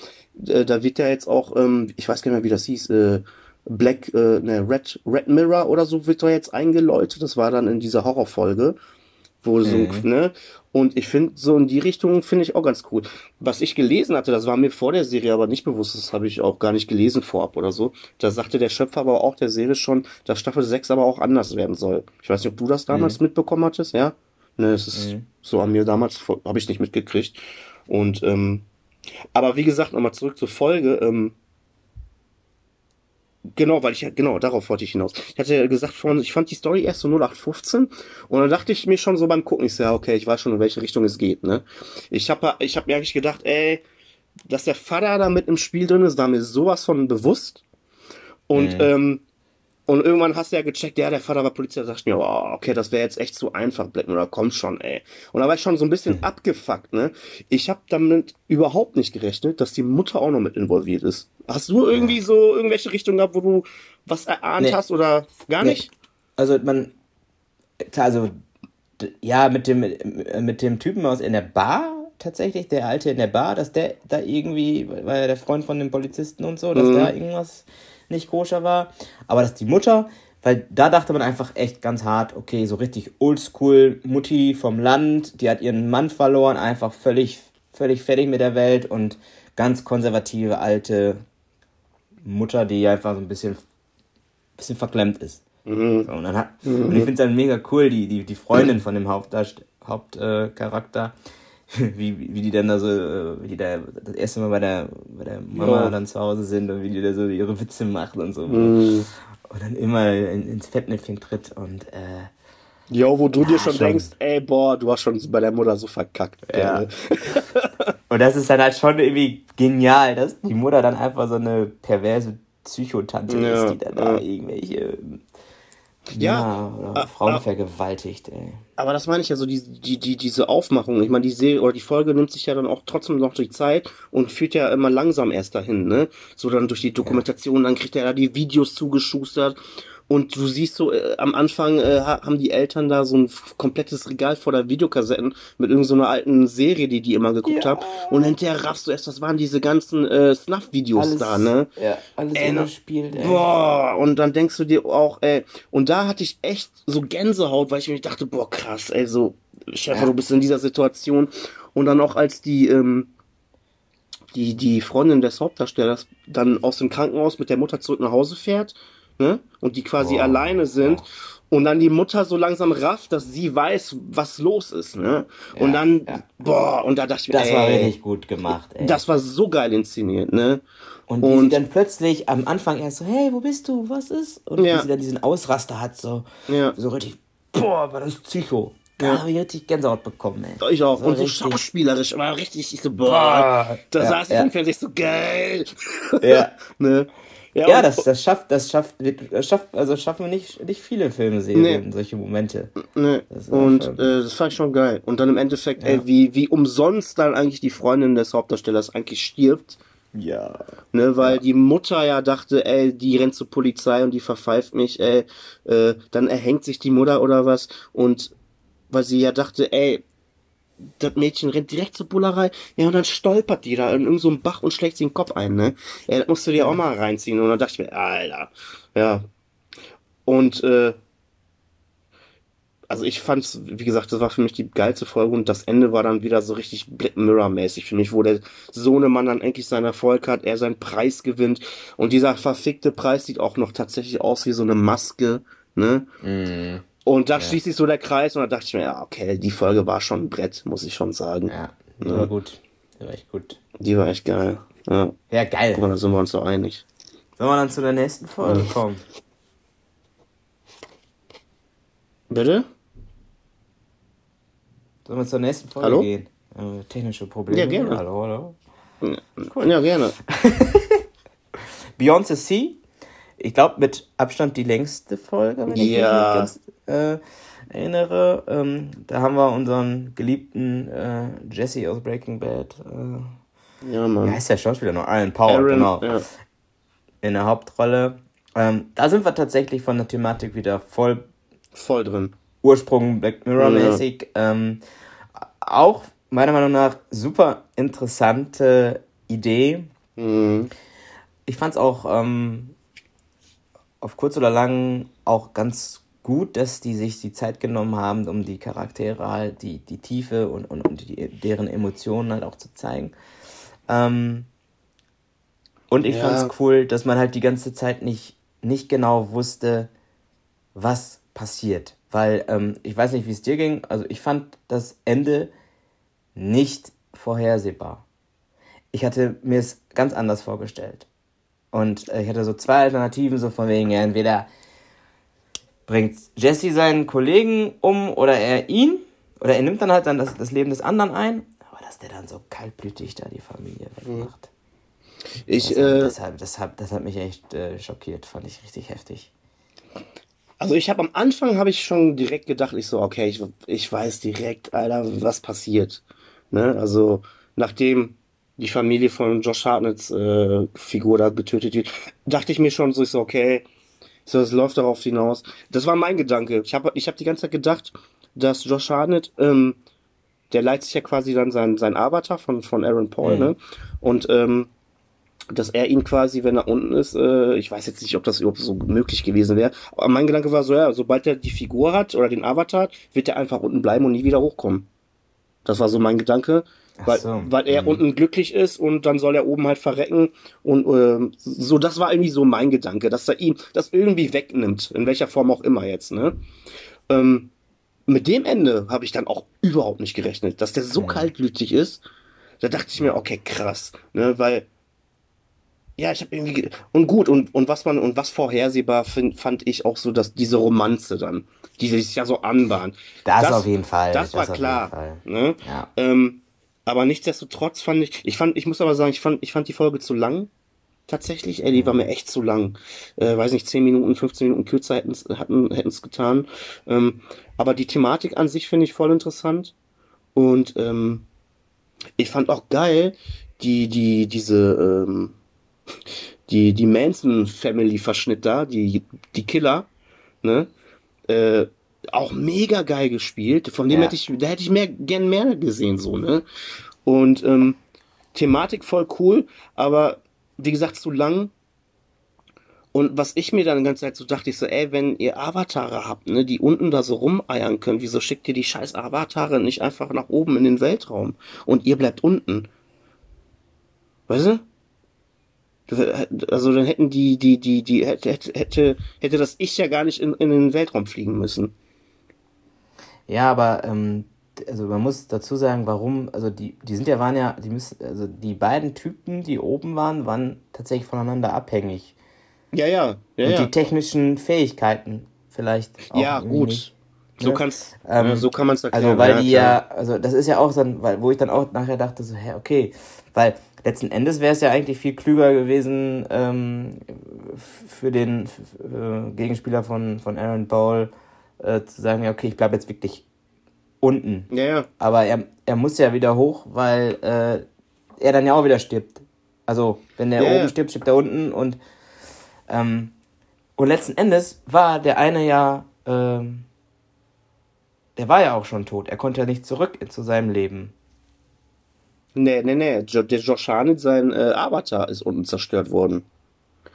B: Äh, da wird ja jetzt auch, ähm, ich weiß gar nicht mehr, wie das hieß, äh, Black, äh, ne, Red, Red Mirror oder so wird da jetzt eingeläutet. Das war dann in dieser Horrorfolge. Wo so, mhm. ne? Und ich finde, so in die Richtung finde ich auch ganz cool. Was ich gelesen hatte, das war mir vor der Serie aber nicht bewusst, das habe ich auch gar nicht gelesen vorab oder so. Da sagte der Schöpfer aber auch der Serie schon, dass Staffel 6 aber auch anders werden soll. Ich weiß nicht, ob du das damals mhm. mitbekommen hattest, ja? Ne, es ist mhm. so an mir damals, habe ich nicht mitgekriegt. Und, ähm, aber wie gesagt, nochmal zurück zur Folge, ähm, Genau, weil ich genau, darauf wollte ich hinaus. Ich hatte ja gesagt vorhin, ich fand die Story erst so 0815 und dann dachte ich mir schon so beim Gucken, ich so, ja, okay, ich weiß schon, in welche Richtung es geht, ne? Ich habe ich hab mir eigentlich gedacht, ey, dass der Vater da mit im Spiel drin ist, war mir sowas von bewusst. Und, mhm. ähm, und irgendwann hast du ja gecheckt, ja, der Vater war Polizei, ich mir, oh, okay, das wäre jetzt echt zu einfach, Black Mirror, komm schon, ey. Und da war ich schon so ein bisschen mhm. abgefuckt, ne? Ich habe damit überhaupt nicht gerechnet, dass die Mutter auch noch mit involviert ist. Hast du irgendwie ja. so irgendwelche Richtungen gehabt, wo du was erahnt nee. hast oder gar nee. nicht?
A: Also man, also ja, mit dem, mit dem Typen aus in der Bar tatsächlich, der Alte in der Bar, dass der da irgendwie, war ja der Freund von dem Polizisten und so, dass mhm. da irgendwas nicht koscher war. Aber dass die Mutter, weil da dachte man einfach echt ganz hart, okay, so richtig oldschool Mutti vom Land, die hat ihren Mann verloren, einfach völlig, völlig fertig mit der Welt und ganz konservative alte Mutter, die einfach so ein bisschen, bisschen verklemmt ist. Mhm. So, und, dann hat, mhm. und ich finde es dann mega cool, die, die, die Freundin von dem Hauptcharakter, Hauptcharakter wie, wie die dann da so, äh, wie die da das erste Mal bei der, bei der Mama ja. dann zu Hause sind und wie die da so ihre Witze macht und so. Mhm. Und dann immer in, ins Fettnäpfchen tritt und äh,
B: ja, wo du ja, dir schon, schon, denkst, ey, boah, du hast schon bei der Mutter so verkackt. Ja.
A: und das ist dann halt schon irgendwie genial, dass die Mutter dann einfach so eine perverse Psychotante ja, ist, die dann ja. da irgendwelche ja, ja oder Frauen vergewaltigt, ey.
B: Aber das meine ich ja so, die, die, die, diese Aufmachung. Ich meine, die Serie oder die Folge nimmt sich ja dann auch trotzdem noch durch Zeit und führt ja immer langsam erst dahin, ne? So dann durch die Dokumentation, dann kriegt er da die Videos zugeschustert und du siehst so, äh, am Anfang äh, haben die Eltern da so ein komplettes Regal voller Videokassetten mit irgendeiner so alten Serie, die die immer geguckt ja. haben. Und hinterher raffst du erst, das waren diese ganzen äh, Snuff-Videos da, ne? Ja, alles ey, gespielt, ey. Boah, und dann denkst du dir auch, ey, und da hatte ich echt so Gänsehaut, weil ich mir dachte, boah, krass, ey, so, Chef, ja. du bist in dieser Situation. Und dann auch als die, ähm, die, die Freundin des Hauptdarstellers dann aus dem Krankenhaus mit der Mutter zurück nach Hause fährt ne? Und die quasi oh, alleine sind. Oh. Und dann die Mutter so langsam rafft, dass sie weiß, was los ist, ne? Ja, und dann, ja. boah, und da dachte ich
A: mir, Das ey, war richtig gut gemacht,
B: ey. Das war so geil inszeniert, ne?
A: Und und, sie dann plötzlich am Anfang erst so, hey, wo bist du, was ist? Und ja. wie sie dann diesen Ausraster hat, so, ja. so richtig, boah, war das Psycho. Da ja. habe ich richtig Gänsehaut bekommen, ey.
B: Ich auch. Und so schauspielerisch, aber richtig, ich so, boah, da saß ich im Fernsehen so, geil. Ja.
A: ne? Ja, ja das, das schafft, das schafft, das schafft, also schaffen nicht, nicht viele Filme, Serien, nee. solche Momente.
B: Nee. und äh, das fand ich schon geil. Und dann im Endeffekt, ja. ey, wie, wie umsonst dann eigentlich die Freundin des Hauptdarstellers eigentlich stirbt. Ja. Ne, weil ja. die Mutter ja dachte, ey, die rennt zur Polizei und die verpfeift mich, ey, äh, dann erhängt sich die Mutter oder was und weil sie ja dachte, ey, das Mädchen rennt direkt zur Bullerei, ja, und dann stolpert die da in irgendeinem so Bach und schlägt sich den Kopf ein, ne? Ja, das musst du dir auch mal reinziehen. Und dann dachte ich mir, Alter, ja. Und, äh, also ich fand's, wie gesagt, das war für mich die geilste Folge und das Ende war dann wieder so richtig Black Mirror-mäßig für mich, wo der Sohnemann dann endlich seinen Erfolg hat, er seinen Preis gewinnt und dieser verfickte Preis sieht auch noch tatsächlich aus wie so eine Maske, ne? Mm. Und da ja. schließt sich so der Kreis und da dachte ich mir, ja, okay, die Folge war schon ein Brett, muss ich schon sagen. Ja,
A: die ja. war gut. Die war echt gut.
B: Die war echt geil. Ja,
A: ja geil.
B: Guck mal, da sind wir uns so einig.
A: Sollen wir dann zu der nächsten Folge ja. kommen?
B: Bitte?
A: Sollen wir zur nächsten Folge hallo? gehen? Äh, technische Probleme. Ja, gerne. Hallo, hallo.
B: Cool. Ja, gerne.
A: Beyoncé C ich glaube, mit Abstand die längste Folge, wenn ich mich ganz äh, erinnere. Ähm, da haben wir unseren geliebten äh, Jesse aus Breaking Bad. Äh, ja, Mann. Wie heißt der Schauspieler noch? Alan Powell, Aaron, genau. Ja. In der Hauptrolle. Ähm, da sind wir tatsächlich von der Thematik wieder voll,
B: voll drin.
A: Ursprung Black Mirror-mäßig. Ja. Ähm, auch meiner Meinung nach super interessante Idee. Mhm. Ich fand es auch ähm, auf kurz oder lang auch ganz gut, dass die sich die Zeit genommen haben, um die Charaktere halt, die, die Tiefe und, und, und die, deren Emotionen halt auch zu zeigen. Ähm, und ich ja. fand's cool, dass man halt die ganze Zeit nicht, nicht genau wusste, was passiert. Weil, ähm, ich weiß nicht, wie es dir ging, also ich fand das Ende nicht vorhersehbar. Ich hatte mir es ganz anders vorgestellt. Und äh, ich hatte so zwei Alternativen, so von wegen, ja, entweder bringt Jesse seinen Kollegen um oder er ihn, oder er nimmt dann halt dann das, das Leben des anderen ein. Aber das dass der dann so kaltblütig da die Familie wegmacht.
B: Ich,
A: Das,
B: äh,
A: das, hat, das, hat, das hat mich echt äh, schockiert, fand ich richtig heftig.
B: Also ich habe am Anfang habe ich schon direkt gedacht, ich so, okay, ich, ich weiß direkt, Alter, was passiert. Ne? Also nachdem die Familie von Josh Hartnetts äh, Figur da getötet wird, dachte ich mir schon so, ich so, okay, so, es läuft darauf hinaus. Das war mein Gedanke. Ich habe ich hab die ganze Zeit gedacht, dass Josh Hartnett, ähm, der leitet sich ja quasi dann sein, sein Avatar von, von Aaron Paul,
A: Mhm.
B: ne? Und ähm, dass er ihn quasi, wenn er unten ist, äh, ich weiß jetzt nicht, ob das überhaupt so möglich gewesen wäre, aber mein Gedanke war so, ja, sobald er die Figur hat oder den Avatar, wird er einfach unten bleiben und nie wieder hochkommen. Das war so mein Gedanke, weil,
A: so,
B: weil er
A: mhm.
B: unten glücklich ist und dann soll er oben halt verrecken und ähm, so, das war irgendwie so mein Gedanke, dass er ihm das irgendwie wegnimmt, in welcher Form auch immer jetzt, ne? Ähm, mit dem Ende habe ich dann auch überhaupt nicht gerechnet, dass der so
A: Mhm.
B: kaltblütig ist. Da dachte ich mir, okay, krass, ne, weil ja, ich habe irgendwie ge- und gut und und was man und was vorhersehbar find, fand ich auch so, dass diese Romanze dann, die sich ja so anbahnt.
A: Das auf jeden Fall,
B: Das,
A: das
B: war
A: auf jeden
B: klar,
A: Fall.
B: ne?
A: Ja.
B: Ähm, aber nichtsdestotrotz fand ich, ich fand, ich muss aber sagen, ich fand, ich fand die Folge zu lang. Tatsächlich, ey, die war mir echt zu lang. Äh, weiß nicht, 10 Minuten, 15 Minuten kürzer hätten's, hatten, hätten's getan. Ähm, aber die Thematik an sich finde ich voll interessant. Und ähm, ich fand auch geil, die, die, diese, ähm, die, die Manson Family Verschnitt da, die, die Killer, ne? Äh, auch mega geil gespielt. Von dem
A: Ja.
B: hätte ich, da hätte ich mehr, gern mehr gesehen, so, ne? Und ähm, Thematik voll cool, aber wie gesagt, zu lang. Und was ich mir dann die ganze Zeit so dachte, ich so, ey, wenn ihr Avatare habt, ne, die unten da so rumeiern können, wieso schickt ihr die scheiß Avatare nicht einfach nach oben in den Weltraum? Und ihr bleibt unten. Weißt du? Also dann hätten die, die, die, die, hätte, hätte, hätte, hätte das Ich ja gar nicht in, in den Weltraum fliegen müssen.
A: Ja, aber ähm, also man muss dazu sagen, warum, also die, die sind ja, waren ja, die müssen, also die beiden Typen, die oben waren, waren tatsächlich voneinander abhängig.
B: Ja, ja, ja,
A: Und
B: ja.
A: die technischen Fähigkeiten vielleicht auch
B: Ja, gut.
A: nicht.
B: So
A: ne?
B: kann's,
A: Ähm,
B: ja, so kann man es erklären.
A: Also, weil die
B: klar.
A: ja, also das ist ja auch dann, weil, wo ich dann auch nachher dachte, so, hä, okay, weil letzten Endes wäre es ja eigentlich viel klüger gewesen, ähm, für den äh, Gegenspieler von, von Aaron Paul äh, zu sagen, ja, okay, ich bleibe jetzt wirklich unten.
B: Ja, ja.
A: Aber er, er muss ja wieder hoch, weil äh, er dann ja auch wieder stirbt. Also, wenn der
B: Ja,
A: oben
B: ja.
A: stirbt, stirbt er unten und ähm, und letzten Endes war der eine ja, ähm, der war ja auch schon tot. Er konnte ja nicht zurück zu seinem Leben.
B: Nee, nee, nee. Der Josh Harnett, sein äh, Avatar ist unten zerstört worden.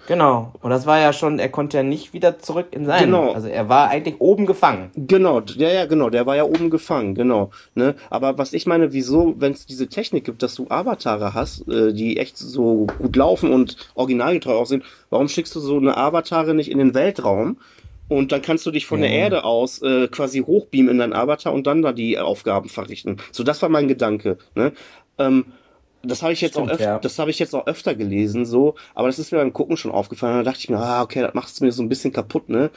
A: Genau. Und das war ja schon, er konnte ja nicht wieder zurück in sein.
B: Genau.
A: Also er war eigentlich oben gefangen.
B: Genau, ja, ja, genau, der war ja oben gefangen, genau. Ne? Aber was ich meine, wieso, wenn es diese Technik gibt, dass du Avatare hast, äh, die echt so gut laufen und originalgetreu aussehen, warum schickst du so eine Avatare nicht in den Weltraum? Und dann kannst du dich von
A: Ja.
B: der Erde aus äh, quasi hochbeamen in dein Avatar und dann da die Aufgaben verrichten. So, das war mein Gedanke. Ne? Ähm, das habe ich jetzt
A: Stimmt,
B: auch öfter,
A: ja.
B: das habe ich jetzt auch öfter gelesen, so, aber das ist mir beim Gucken schon aufgefallen. Da dachte ich mir, ah, okay, das macht es mir so ein bisschen kaputt, ne?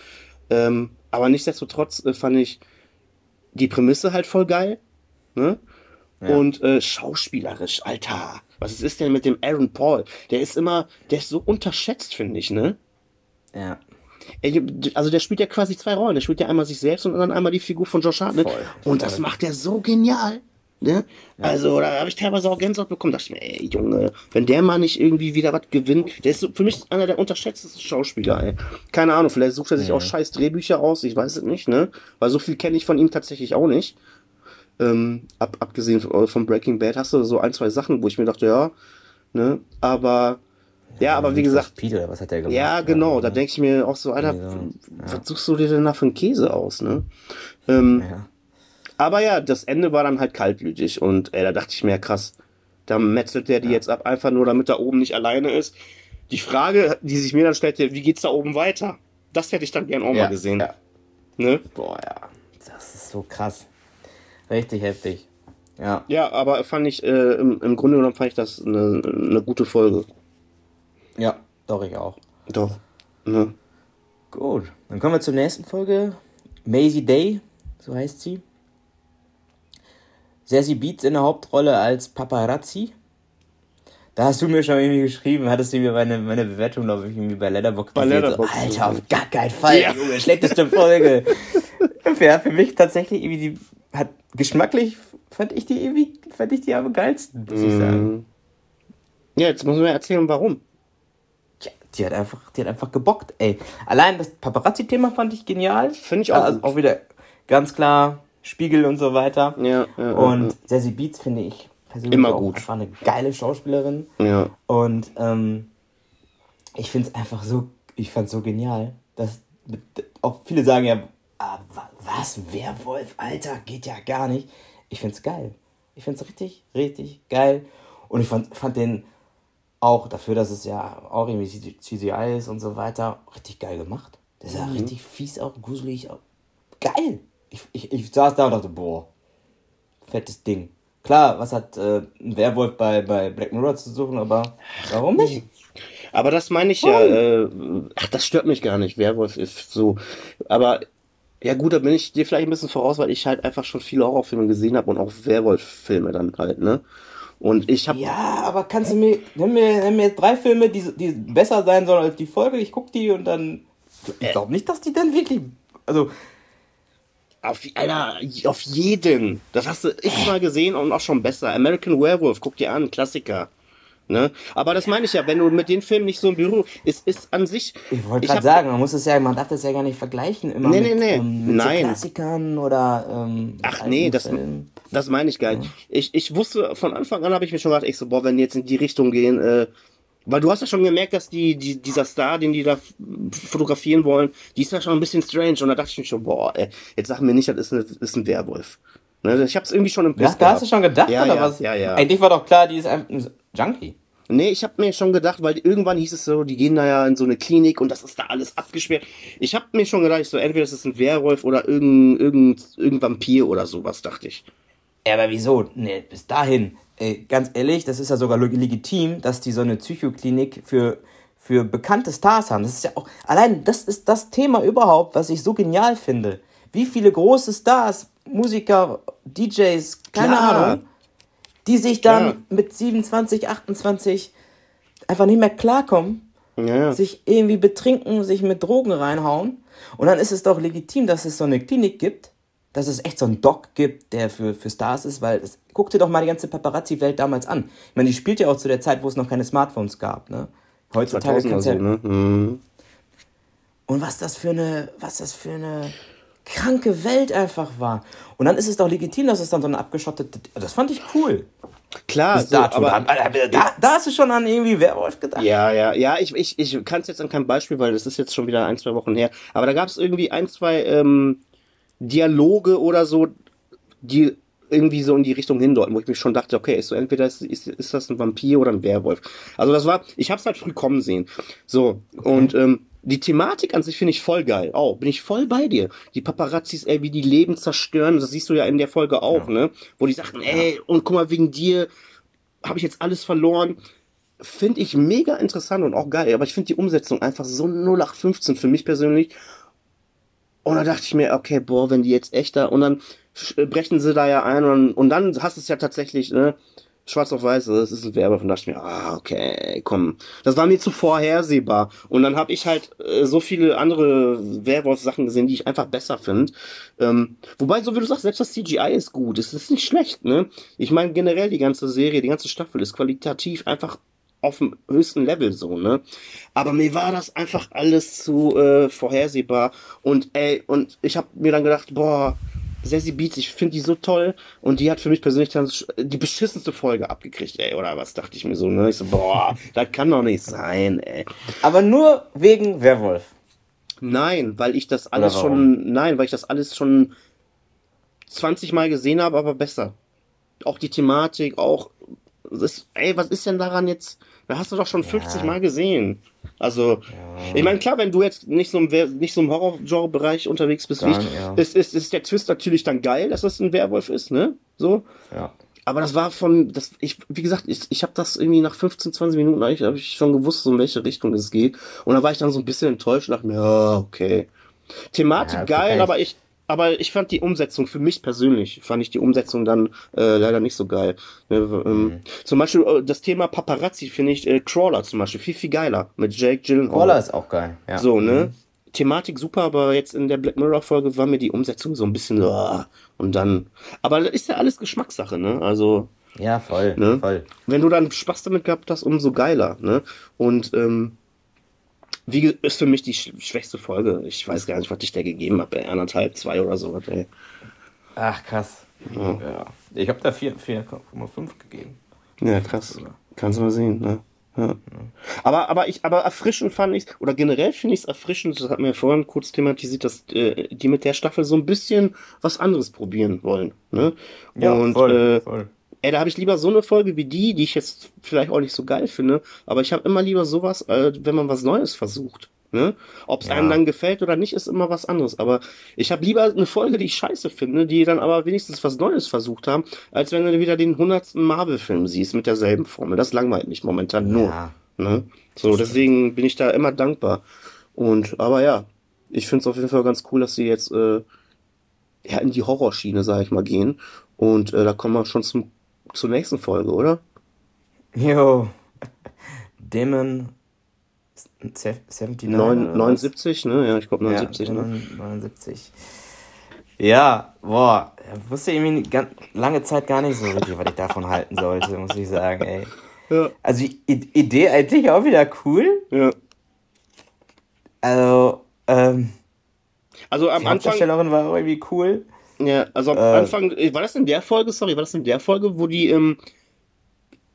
B: Ähm, aber nichtsdestotrotz äh, fand ich die Prämisse halt voll geil, ne?
A: Ja.
B: Und äh, schauspielerisch, Alter, was ist denn mit dem Aaron Paul? Der ist immer, der ist so unterschätzt, finde ich, ne?
A: Ja.
B: Also der spielt ja quasi zwei Rollen. Der spielt ja einmal sich selbst und dann einmal die Figur von Josh Hartnett.
A: Voll,
B: Und das
A: voll.
B: macht er so genial. Ne? Also da habe ich teilweise auch Gänsehaut bekommen. Da dachte ich mir, ey Junge, wenn der mal nicht irgendwie wieder was gewinnt, der ist so, für mich einer der unterschätztesten Schauspieler. Ey. Keine Ahnung, vielleicht sucht er sich auch scheiß Drehbücher aus. Ich weiß es nicht, ne? Weil so viel kenne ich von ihm tatsächlich auch nicht. Ähm, ab, abgesehen von, von Breaking Bad hast du so ein, zwei Sachen, wo ich mir dachte, ja, ne? Aber ja, aber wie gesagt,
A: Speed oder was hat der gemacht?
B: ja, genau, da denke ich mir auch so, Alter,
A: Ja,
B: was suchst du dir denn da für einen Käse aus, ne? Ähm,
A: Ja.
B: Aber ja, das Ende war dann halt kaltblütig und ey, da dachte ich mir, krass, da metzelt der die jetzt ab, einfach nur damit er oben nicht alleine ist. Die Frage, die sich mir dann stellte, wie geht's da oben weiter? Das hätte ich dann gern auch
A: Ja,
B: mal gesehen.
A: ja.
B: Ne?
A: Boah, ja. Das ist so krass. Richtig heftig. Ja.
B: Ja, aber fand ich, äh, im, im Grunde genommen fand ich das eine, eine gute Folge.
A: Ja, doch, ich auch.
B: Doch. Ne?
A: Gut, dann kommen wir zur nächsten Folge. Maisie Day, so heißt sie. Sassy Beats in der Hauptrolle als Paparazzi. Da hast du mir schon irgendwie geschrieben, hattest du mir meine, meine Bewertung, glaube ich, irgendwie bei Letterboxd
B: Bei Letterboxd,
A: so, Alter, auf gar keinen Fall, ja. Junge, schlechteste Folge. ja, für mich tatsächlich irgendwie die, hat geschmacklich fand ich die irgendwie, fand ich die am geilsten, muss ich sagen.
B: Mhm. Ja, jetzt muss man erzählen, warum.
A: Ja, die hat einfach, die hat einfach gebockt, ey. Allein das Paparazzi-Thema fand ich genial. Finde ich auch. Also auch wieder ganz klar Spiegel und so weiter. Ja. ja und ja. Sassy Beats finde ich persönlich Immer gut. einfach eine geile Schauspielerin. Ja. Und ähm, ich finde es einfach so, ich fand so genial, dass auch viele sagen ja, ah, was, Werwolf, Alter, geht ja gar nicht. Ich finde es geil. Ich finde es richtig, richtig geil. Und ich fand, fand den auch dafür, dass es ja auch irgendwie CGI ist und so weiter, richtig geil gemacht. Das ist ja mhm. richtig fies, auch gruselig. Auch geil. Ich, ich, ich saß da und dachte, boah, fettes Ding. Klar, was hat äh, ein Werwolf bei, bei Black Mirror zu suchen, aber warum nicht?
B: Aber das meine ich ja, äh, ach, das stört mich gar nicht. Werwolf ist so. Aber ja gut, da bin ich dir vielleicht ein bisschen voraus, weil ich halt einfach schon viele Horrorfilme gesehen habe und auch Werwolf-Filme dann halt, ne? Und ich habe.
A: Ja, aber kannst du mir, nimm mir, nimm mir drei Filme, die, die besser sein sollen als die Folge, ich guck die und dann. Ich glaube nicht, dass die dann wirklich. Also,
B: auf, Alter, auf jeden. Das hast du x-mal gesehen und auch schon besser. American Werewolf, guck dir an, Klassiker. Ne? Aber das meine ich ja, wenn du mit den Filmen nicht so im Büro, ist, ist an sich.
A: Ich wollte gerade sagen, man muss es ja, man darf das ja gar nicht vergleichen immer nee, mit, nee, nee. Ähm, mit Nein. So Klassikern oder. Ähm,
B: Ach nee, das, das meine ich gar nicht. Ja. Ich, ich wusste von Anfang an habe ich mir schon gedacht, ich so, boah, wenn die jetzt in die Richtung gehen, äh, weil du hast ja schon gemerkt, dass die, die, dieser Star, den die da fotografieren wollen, die ist ja schon ein bisschen strange. Und da dachte ich mir schon, boah, ey, jetzt sag mir nicht, das ist, eine, ist ein Werwolf. Ne, ich hab's irgendwie schon im
A: Biss Ja, da hast du schon gedacht, ja, oder
B: ja,
A: was?
B: Ja, ja.
A: Eigentlich war doch klar, die ist ein Junkie.
B: Nee, ich hab mir schon gedacht, weil irgendwann hieß es so, die gehen da ja in so eine Klinik und das ist da alles abgesperrt. Ich hab mir schon gedacht, so, entweder das ist ein Werwolf oder irgendein, irgendein, irgendein Vampir oder sowas, dachte ich.
A: Ja, aber wieso? Nee, bis dahin. Ey, ganz ehrlich, das ist ja sogar legitim, dass die so eine Psychoklinik für, für bekannte Stars haben. Das ist ja auch, allein das ist das Thema überhaupt, was ich so genial finde. Wie viele große Stars, Musiker, DJs, keine Klar. Ahnung, die sich dann ja. mit 27, 28 einfach nicht mehr klarkommen, ja. sich irgendwie betrinken, sich mit Drogen reinhauen. Und dann ist es doch legitim, dass es so eine Klinik gibt, dass es echt so einen Doc gibt, der für, für Stars ist, weil es, guck dir doch mal die ganze Paparazzi-Welt damals an. Ich meine, die spielt ja auch zu der Zeit, wo es noch keine Smartphones gab, ne? Heutzutage kannst du ja, ne? Mhm. Und was das für eine, was das für eine kranke Welt einfach war. Und dann ist es doch legitim, dass es dann so eine abgeschottete, das fand ich cool. Klar, so, aber da, da, hast du schon an irgendwie Werwolf gedacht.
B: Ja, ja, ja, ich, ich, ich kann es jetzt an keinem Beispiel, weil das ist jetzt schon wieder ein, zwei Wochen her. Aber da gab es irgendwie ein, zwei ähm, Dialoge oder so, die irgendwie so in die Richtung hindeuten, wo ich mich schon dachte, okay, ist so entweder ist, ist, ist das ein Vampir oder ein Werwolf. Also das war, ich hab's halt früh kommen sehen. So, okay. und ähm, die Thematik an sich finde ich voll geil. Oh, bin ich voll bei dir. Die Paparazzis, ey, wie die Leben zerstören, das siehst du ja in der Folge auch, ja. ne? Wo die sagten, ey, und guck mal, wegen dir habe ich jetzt alles verloren. Finde ich mega interessant und auch geil, aber ich finde die Umsetzung einfach so 0815 für mich persönlich. Und da dachte ich mir, okay, boah, wenn die jetzt echter und dann brechen sie da ja ein und, und dann hast du es ja tatsächlich, ne, schwarz auf weiß, das ist ein Werbe und dachte ich mir, ah, okay, komm. Das war mir zu vorhersehbar. Und dann habe ich halt äh, so viele andere Werwolf-Sachen gesehen, die ich einfach besser finde. Ähm, wobei, so wie du sagst, selbst das CGI ist gut. Es ist nicht schlecht, ne? Ich meine, generell die ganze Serie, die ganze Staffel ist qualitativ einfach auf dem höchsten Level so, ne? Aber mir war das einfach alles zu äh, vorhersehbar und ey, und ich habe mir dann gedacht, boah, Sassy Beats, ich finde die so toll und die hat für mich persönlich dann die beschissenste Folge abgekriegt, ey, oder was dachte ich mir so, ne? Ich so, boah, das kann doch nicht sein, ey.
A: Aber nur wegen Werwolf.
B: Nein, weil ich das alles schon, nein, weil ich das alles schon 20 Mal gesehen habe, aber besser. Auch die Thematik, auch, das, ey, was ist denn daran jetzt? Da hast du doch schon 50 ja. Mal gesehen. Also, ja. ich meine, klar, wenn du jetzt nicht so im, nicht so im Horror-Genre-Bereich unterwegs bist, dann, wie ja. ist, ist, ist der Twist natürlich dann geil, dass das ein Werwolf ist, ne? So. Ja. Aber das war von, das, ich, wie gesagt, ich, ich habe das irgendwie nach 15, 20 Minuten eigentlich hab ich schon gewusst, so in welche Richtung es geht. Und da war ich dann so ein bisschen enttäuscht und dachte mir, ja, okay. Thematik ja, geil, aber ich, aber ich fand die Umsetzung, für mich persönlich, fand ich die Umsetzung dann äh, leider nicht so geil. Ne, ähm,
A: Mhm.
B: Zum Beispiel äh, das Thema Paparazzi finde ich äh, Crawler zum Beispiel viel, viel geiler mit Jake Gyllenhaal.
A: Roller ist auch geil. Ja.
B: So, ne? Thematik super, aber jetzt in der Black Mirror Folge war mir die Umsetzung so ein bisschen so, ah, und dann, aber das ist ja alles Geschmackssache, ne? Also,
A: Ja, voll.
B: Ne?
A: Voll.
B: wenn du dann Spaß damit gehabt hast, umso geiler, ne? Und, ähm, wie ist für mich die sch schwächste Folge. Ich weiß gar nicht, was ich der gegeben habe. Anderthalb, zwei oder so, ey.
A: Ach, krass.
B: Ja.
A: Ja. Ich habe da 4 4,5 gegeben.
B: Ja, krass. Kannst du mal sehen, ne? Ja. Aber, aber ich, aber erfrischend fand ich oder generell finde ich es erfrischend, das hat mir vorhin kurz thematisiert, dass äh, die mit der Staffel so ein bisschen was anderes probieren wollen. Ne?
A: Ja,
B: Und
A: voll,
B: äh,
A: voll.
B: Ey, da habe ich lieber so eine Folge wie die, die ich jetzt vielleicht auch nicht so geil finde, aber ich habe immer lieber sowas, äh, wenn man was Neues versucht. Ne? Ob es
A: Ja.
B: einem dann gefällt oder nicht, ist immer was anderes. Aber ich habe lieber eine Folge, die ich scheiße finde, die dann aber wenigstens was Neues versucht haben, als wenn du wieder den hundertsten Marvel-Film siehst mit derselben Formel. Das langweilt mich momentan nur.
A: Ja.
B: Ne? So, deswegen bin ich da immer dankbar. Und, aber ja, ich finde es auf jeden Fall ganz cool, dass sie jetzt äh, ja, in die Horrorschiene, sag ich mal, gehen. Und äh, da kommen wir schon zum, zur nächsten Folge, oder?
A: Jo. Demon 79.
B: Neun,
A: oder was?
B: 79, ne? Ja, ich glaube
A: Ja,
B: 79, ne?
A: Demon 79. Ja, boah, ich wusste irgendwie ganz, lange Zeit gar nicht so richtig, was ich davon halten sollte, muss ich sagen, ey.
B: Ja,
A: Also die Idee eigentlich auch wieder cool.
B: ja.
A: Also, ähm,
B: Also am
A: die
B: Anfang,
A: Hauptdarstellerin war auch irgendwie cool.
B: Ja, also am
A: Äh,
B: Anfang, äh, war das in der Folge, sorry, war das in der Folge, wo die, ähm,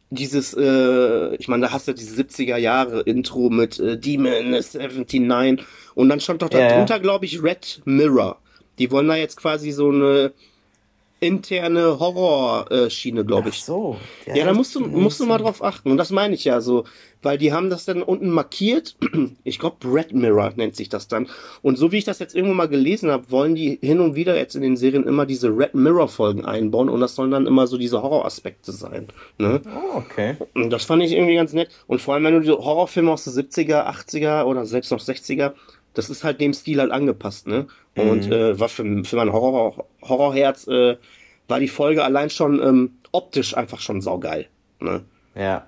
B: dieses, äh, ich meine, da hast du diese 70er Jahre Intro mit äh, Demon 79 und dann stand doch
A: Ja, ja.
B: darunter, glaube ich, Red Mirror. Die wollen da jetzt quasi so eine interne Horrorschiene, glaube
A: Ach
B: ich.
A: so.
B: Ja, da musst du, musst du mal drauf achten. Und das meine ich ja so. Weil die haben das dann unten markiert. Ich glaube, Red Mirror nennt sich das dann. Und so wie ich das jetzt irgendwo mal gelesen habe, wollen die hin und wieder jetzt in den Serien immer diese Red Mirror Folgen einbauen. Und das sollen dann immer so diese Horroraspekte sein. Ne?
A: Oh, okay.
B: Und das fand ich irgendwie ganz nett. Und vor allem, wenn du die Horrorfilme aus den 70er, 80er oder selbst noch 60er, das ist halt dem Stil halt angepasst, ne? Und
A: Mhm.
B: äh, war für, für mein Horror, Horrorherz äh, war die Folge allein schon ähm, optisch einfach schon saugeil. Ne?
A: Ja.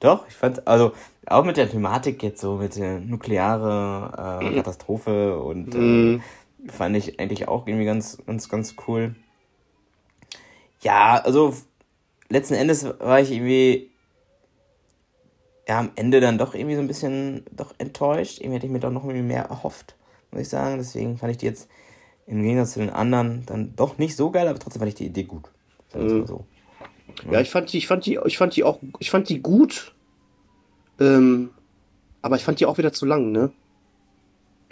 A: Doch, ich fand, also auch mit der Thematik jetzt so, mit der nukleare äh, Katastrophe und äh,
B: Mhm.
A: fand ich eigentlich auch irgendwie ganz, ganz, ganz cool. Ja, also letzten Endes war ich irgendwie ja am Ende dann doch irgendwie so ein bisschen doch enttäuscht. Irgendwie hätte ich mir doch noch irgendwie mehr erhofft, muss ich sagen. Deswegen fand ich die jetzt im Gegensatz zu den anderen dann doch nicht so geil, aber trotzdem fand ich die Idee gut. Mal so.
B: Ja, ich fand die, ich fand die, ich fand die auch, ich fand die gut. Ähm, aber ich fand die auch wieder zu lang, ne?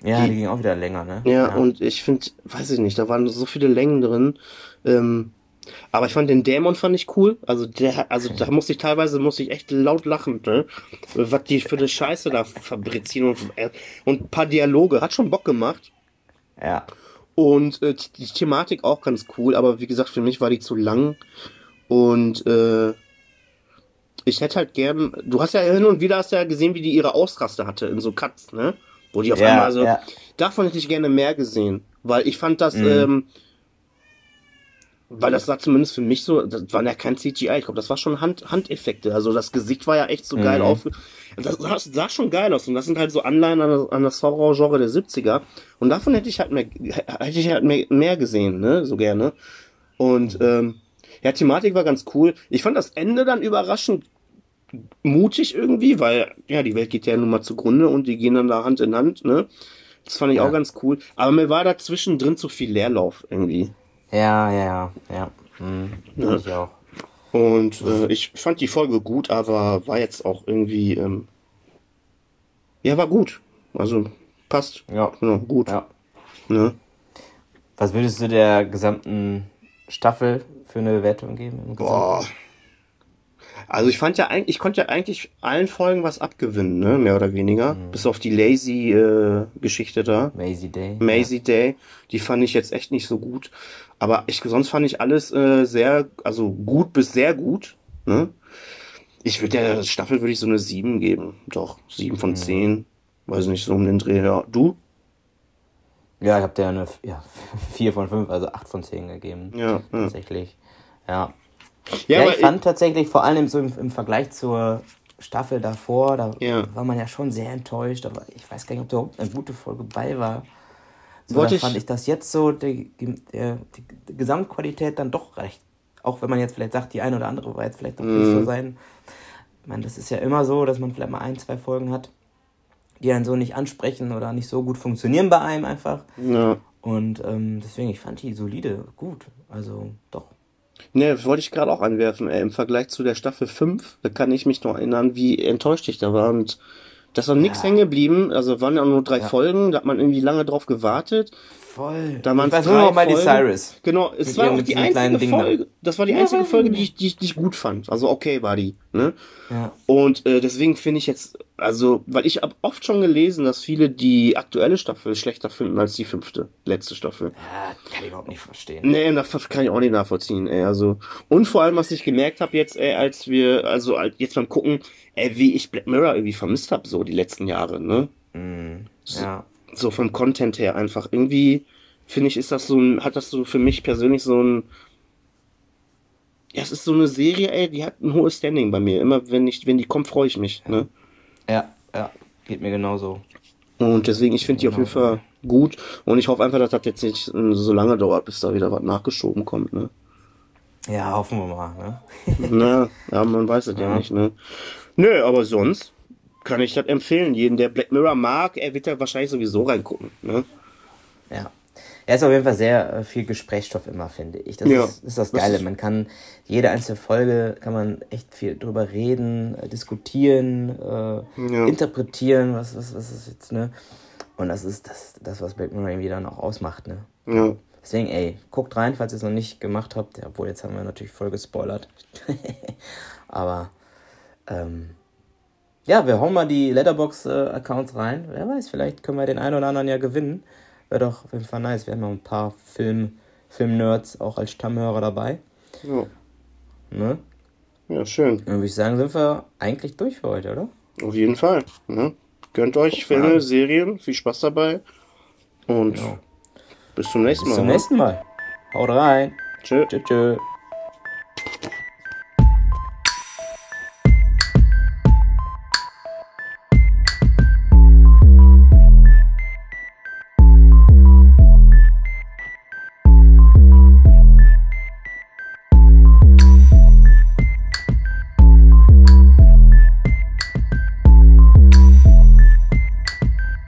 A: Ja,
B: Die-
A: die ging auch wieder länger, ne?
B: Ja, und ich finde, weiß ich nicht, da waren so viele Längen drin. Ähm, aber ich fand den Dämon fand ich cool. Also der, also da musste ich teilweise musste ich echt laut lachen, ne? Was die für eine Scheiße da fabrizieren und, und ein paar Dialoge. Hat schon Bock gemacht.
A: Ja.
B: Und äh, die Thematik auch ganz cool, aber wie gesagt, für mich war die zu lang. Und äh, ich hätte halt gern. Du hast ja hin und wieder hast ja gesehen, wie die ihre Ausraste hatte in so Cuts, ne? Wo die auf
A: Ja,
B: einmal so.
A: ja.
B: Davon hätte ich gerne mehr gesehen. Weil ich fand das,
A: Mhm.
B: ähm, weil das sah zumindest für mich so, das war ja kein CGI, ich glaube, das war schon Hand, Handeffekte. Also das Gesicht war ja echt so geil
A: Mhm.
B: auf. Das sah, sah schon geil aus. Und das sind halt so Anleihen an, das- an das Horror-Genre der 70er. Und davon hätte ich halt mehr, hätte ich halt mehr, mehr gesehen, ne? So gerne. Und ähm, ja, Thematik war ganz cool. Ich fand das Ende dann überraschend mutig irgendwie, weil ja, die Welt geht ja nun mal zugrunde und die gehen dann da Hand in Hand, ne? Das fand ich
A: Ja.
B: auch ganz cool. Aber mir war da zwischendrin zu viel Leerlauf irgendwie.
A: Ja, ja, ja, ja. Mhm.
B: Ja.
A: Ich auch.
B: Und äh, ich fand die Folge gut, aber war jetzt auch irgendwie, ähm, ja, war gut. Also passt.
A: Ja.
B: Genau, gut.
A: ja.
B: Ne?
A: Was würdest du der gesamten Staffel für eine Bewertung geben?
B: Boah. Also ich fand ja eigentlich, ich konnte ja eigentlich allen Folgen was abgewinnen, ne? Mehr oder weniger. Bis auf die lazy äh, Geschichte da.
A: Maisie Day.
B: Maisie Day, die fand ich jetzt echt nicht so gut. Aber ich, sonst fand ich alles äh, sehr, also gut bis sehr gut. Ne? Ich würde der Staffel würde ich so eine 7 geben. Doch, 7 von 10. Weiß nicht, so um den Dreh. Ja. Du?
A: Ja, ich habe dir eine ja, 4 von 5, also 8 von 10 gegeben.
B: Ja, ja.
A: Tatsächlich. Ja.
B: Ja,
A: Ja, ich fand tatsächlich vor allem so im, im Vergleich zur Staffel davor, da
B: Ja.
A: war man ja schon sehr enttäuscht, aber ich weiß gar nicht, ob da überhaupt eine gute Folge bei war. So,
B: Wollte
A: da
B: ich-
A: fand ich das jetzt so, die, die, die, Gesamtqualität dann doch recht. Auch wenn man jetzt vielleicht sagt, die eine oder andere war jetzt vielleicht doch nicht
B: Mhm.
A: so sein. Ich meine, das ist ja immer so, dass man vielleicht mal ein, zwei Folgen hat, die einen so nicht ansprechen oder nicht so gut funktionieren bei einem einfach.
B: ja.
A: Und ähm, deswegen, ich fand die solide, gut. Also doch.
B: Ne, das wollte ich gerade auch anwerfen. Ey, Im Vergleich zu der Staffel 5, da kann ich mich noch erinnern, wie enttäuscht ich da war. Und da ist noch nichts
A: Ja.
B: hängen geblieben. Also waren ja nur drei
A: Ja.
B: Folgen, da hat man irgendwie lange drauf gewartet.
A: Voll.
B: Da waren drei
A: nur Miley. Cyrus.
B: Genau, es
A: Mit
B: war
A: ihrem-
B: auch die einzige. Folge. Das war die
A: Ja,
B: einzige
A: weiß
B: Folge, die ich, die, ich, die ich gut fand. Also okay war die. Ne?
A: Ja.
B: Und äh, deswegen finde ich jetzt, also, weil ich habe oft schon gelesen, dass viele die aktuelle Staffel schlechter finden als die fünfte, letzte Staffel.
A: ja, kann ich überhaupt nicht verstehen.
B: Nee, das kann ich auch nicht nachvollziehen, ey. Also, und vor allem, was ich gemerkt habe jetzt, ey, als wir, also als- jetzt beim Gucken, ey, wie ich Black Mirror irgendwie vermisst habe, so die letzten Jahre, ne?
A: Mm, ja.
B: So vom Content her einfach. Irgendwie, finde ich, ist das so ein, hat das so für mich persönlich so ein. Ja, es ist so eine Serie, ey, die hat ein hohes Standing bei mir. Immer wenn ich, wenn die kommt, freue ich mich, ne?
A: Ja, ja. Geht mir genauso.
B: Und deswegen, ich finde die auf jeden Fall gut. Und ich hoffe einfach, dass das jetzt nicht so lange dauert, bis da wieder was nachgeschoben kommt, ne?
A: Ja, hoffen wir mal. Ne?
B: Na, ja, man weiß es ja.
A: Ja.
B: nicht, ne? Nö, aber sonst kann ich das empfehlen. Jeden, der Black Mirror mag, er wird da wahrscheinlich sowieso reingucken, ne?
A: Ja. Er ist auf jeden Fall sehr äh, viel Gesprächsstoff immer, finde ich. Das
B: Ja.
A: ist, ist das Geile. Man kann jede einzelne Folge kann man echt viel drüber reden, äh, diskutieren, äh,
B: Ja.
A: interpretieren, was, was, was ist jetzt, ne? Und das ist das, das, was Black Mirror irgendwie dann auch ausmacht, ne?
B: Ja.
A: Deswegen, ey, guckt rein, falls ihr es noch nicht gemacht habt. Ja, obwohl, jetzt haben wir natürlich voll gespoilert. Aber, ähm, ja, wir hauen mal die Letterbox-Accounts rein. Wer weiß, vielleicht können wir den einen oder anderen ja gewinnen. Wäre doch auf jeden Fall nice. Wir haben noch ein paar Film, Film-Nerds auch als Stammhörer dabei.
B: Ja,
A: Ne?
B: ja schön.
A: Dann würde ich sagen, sind wir eigentlich durch für heute, oder?
B: Auf jeden Fall. Ne? Gönnt euch Filme. Serien, viel Spaß dabei. Und
A: Genau.
B: bis zum nächsten
A: Bis
B: Mal.
A: zum
B: ne?
A: nächsten Mal. Haut rein.
B: Tschö.
A: Tschö, tschö.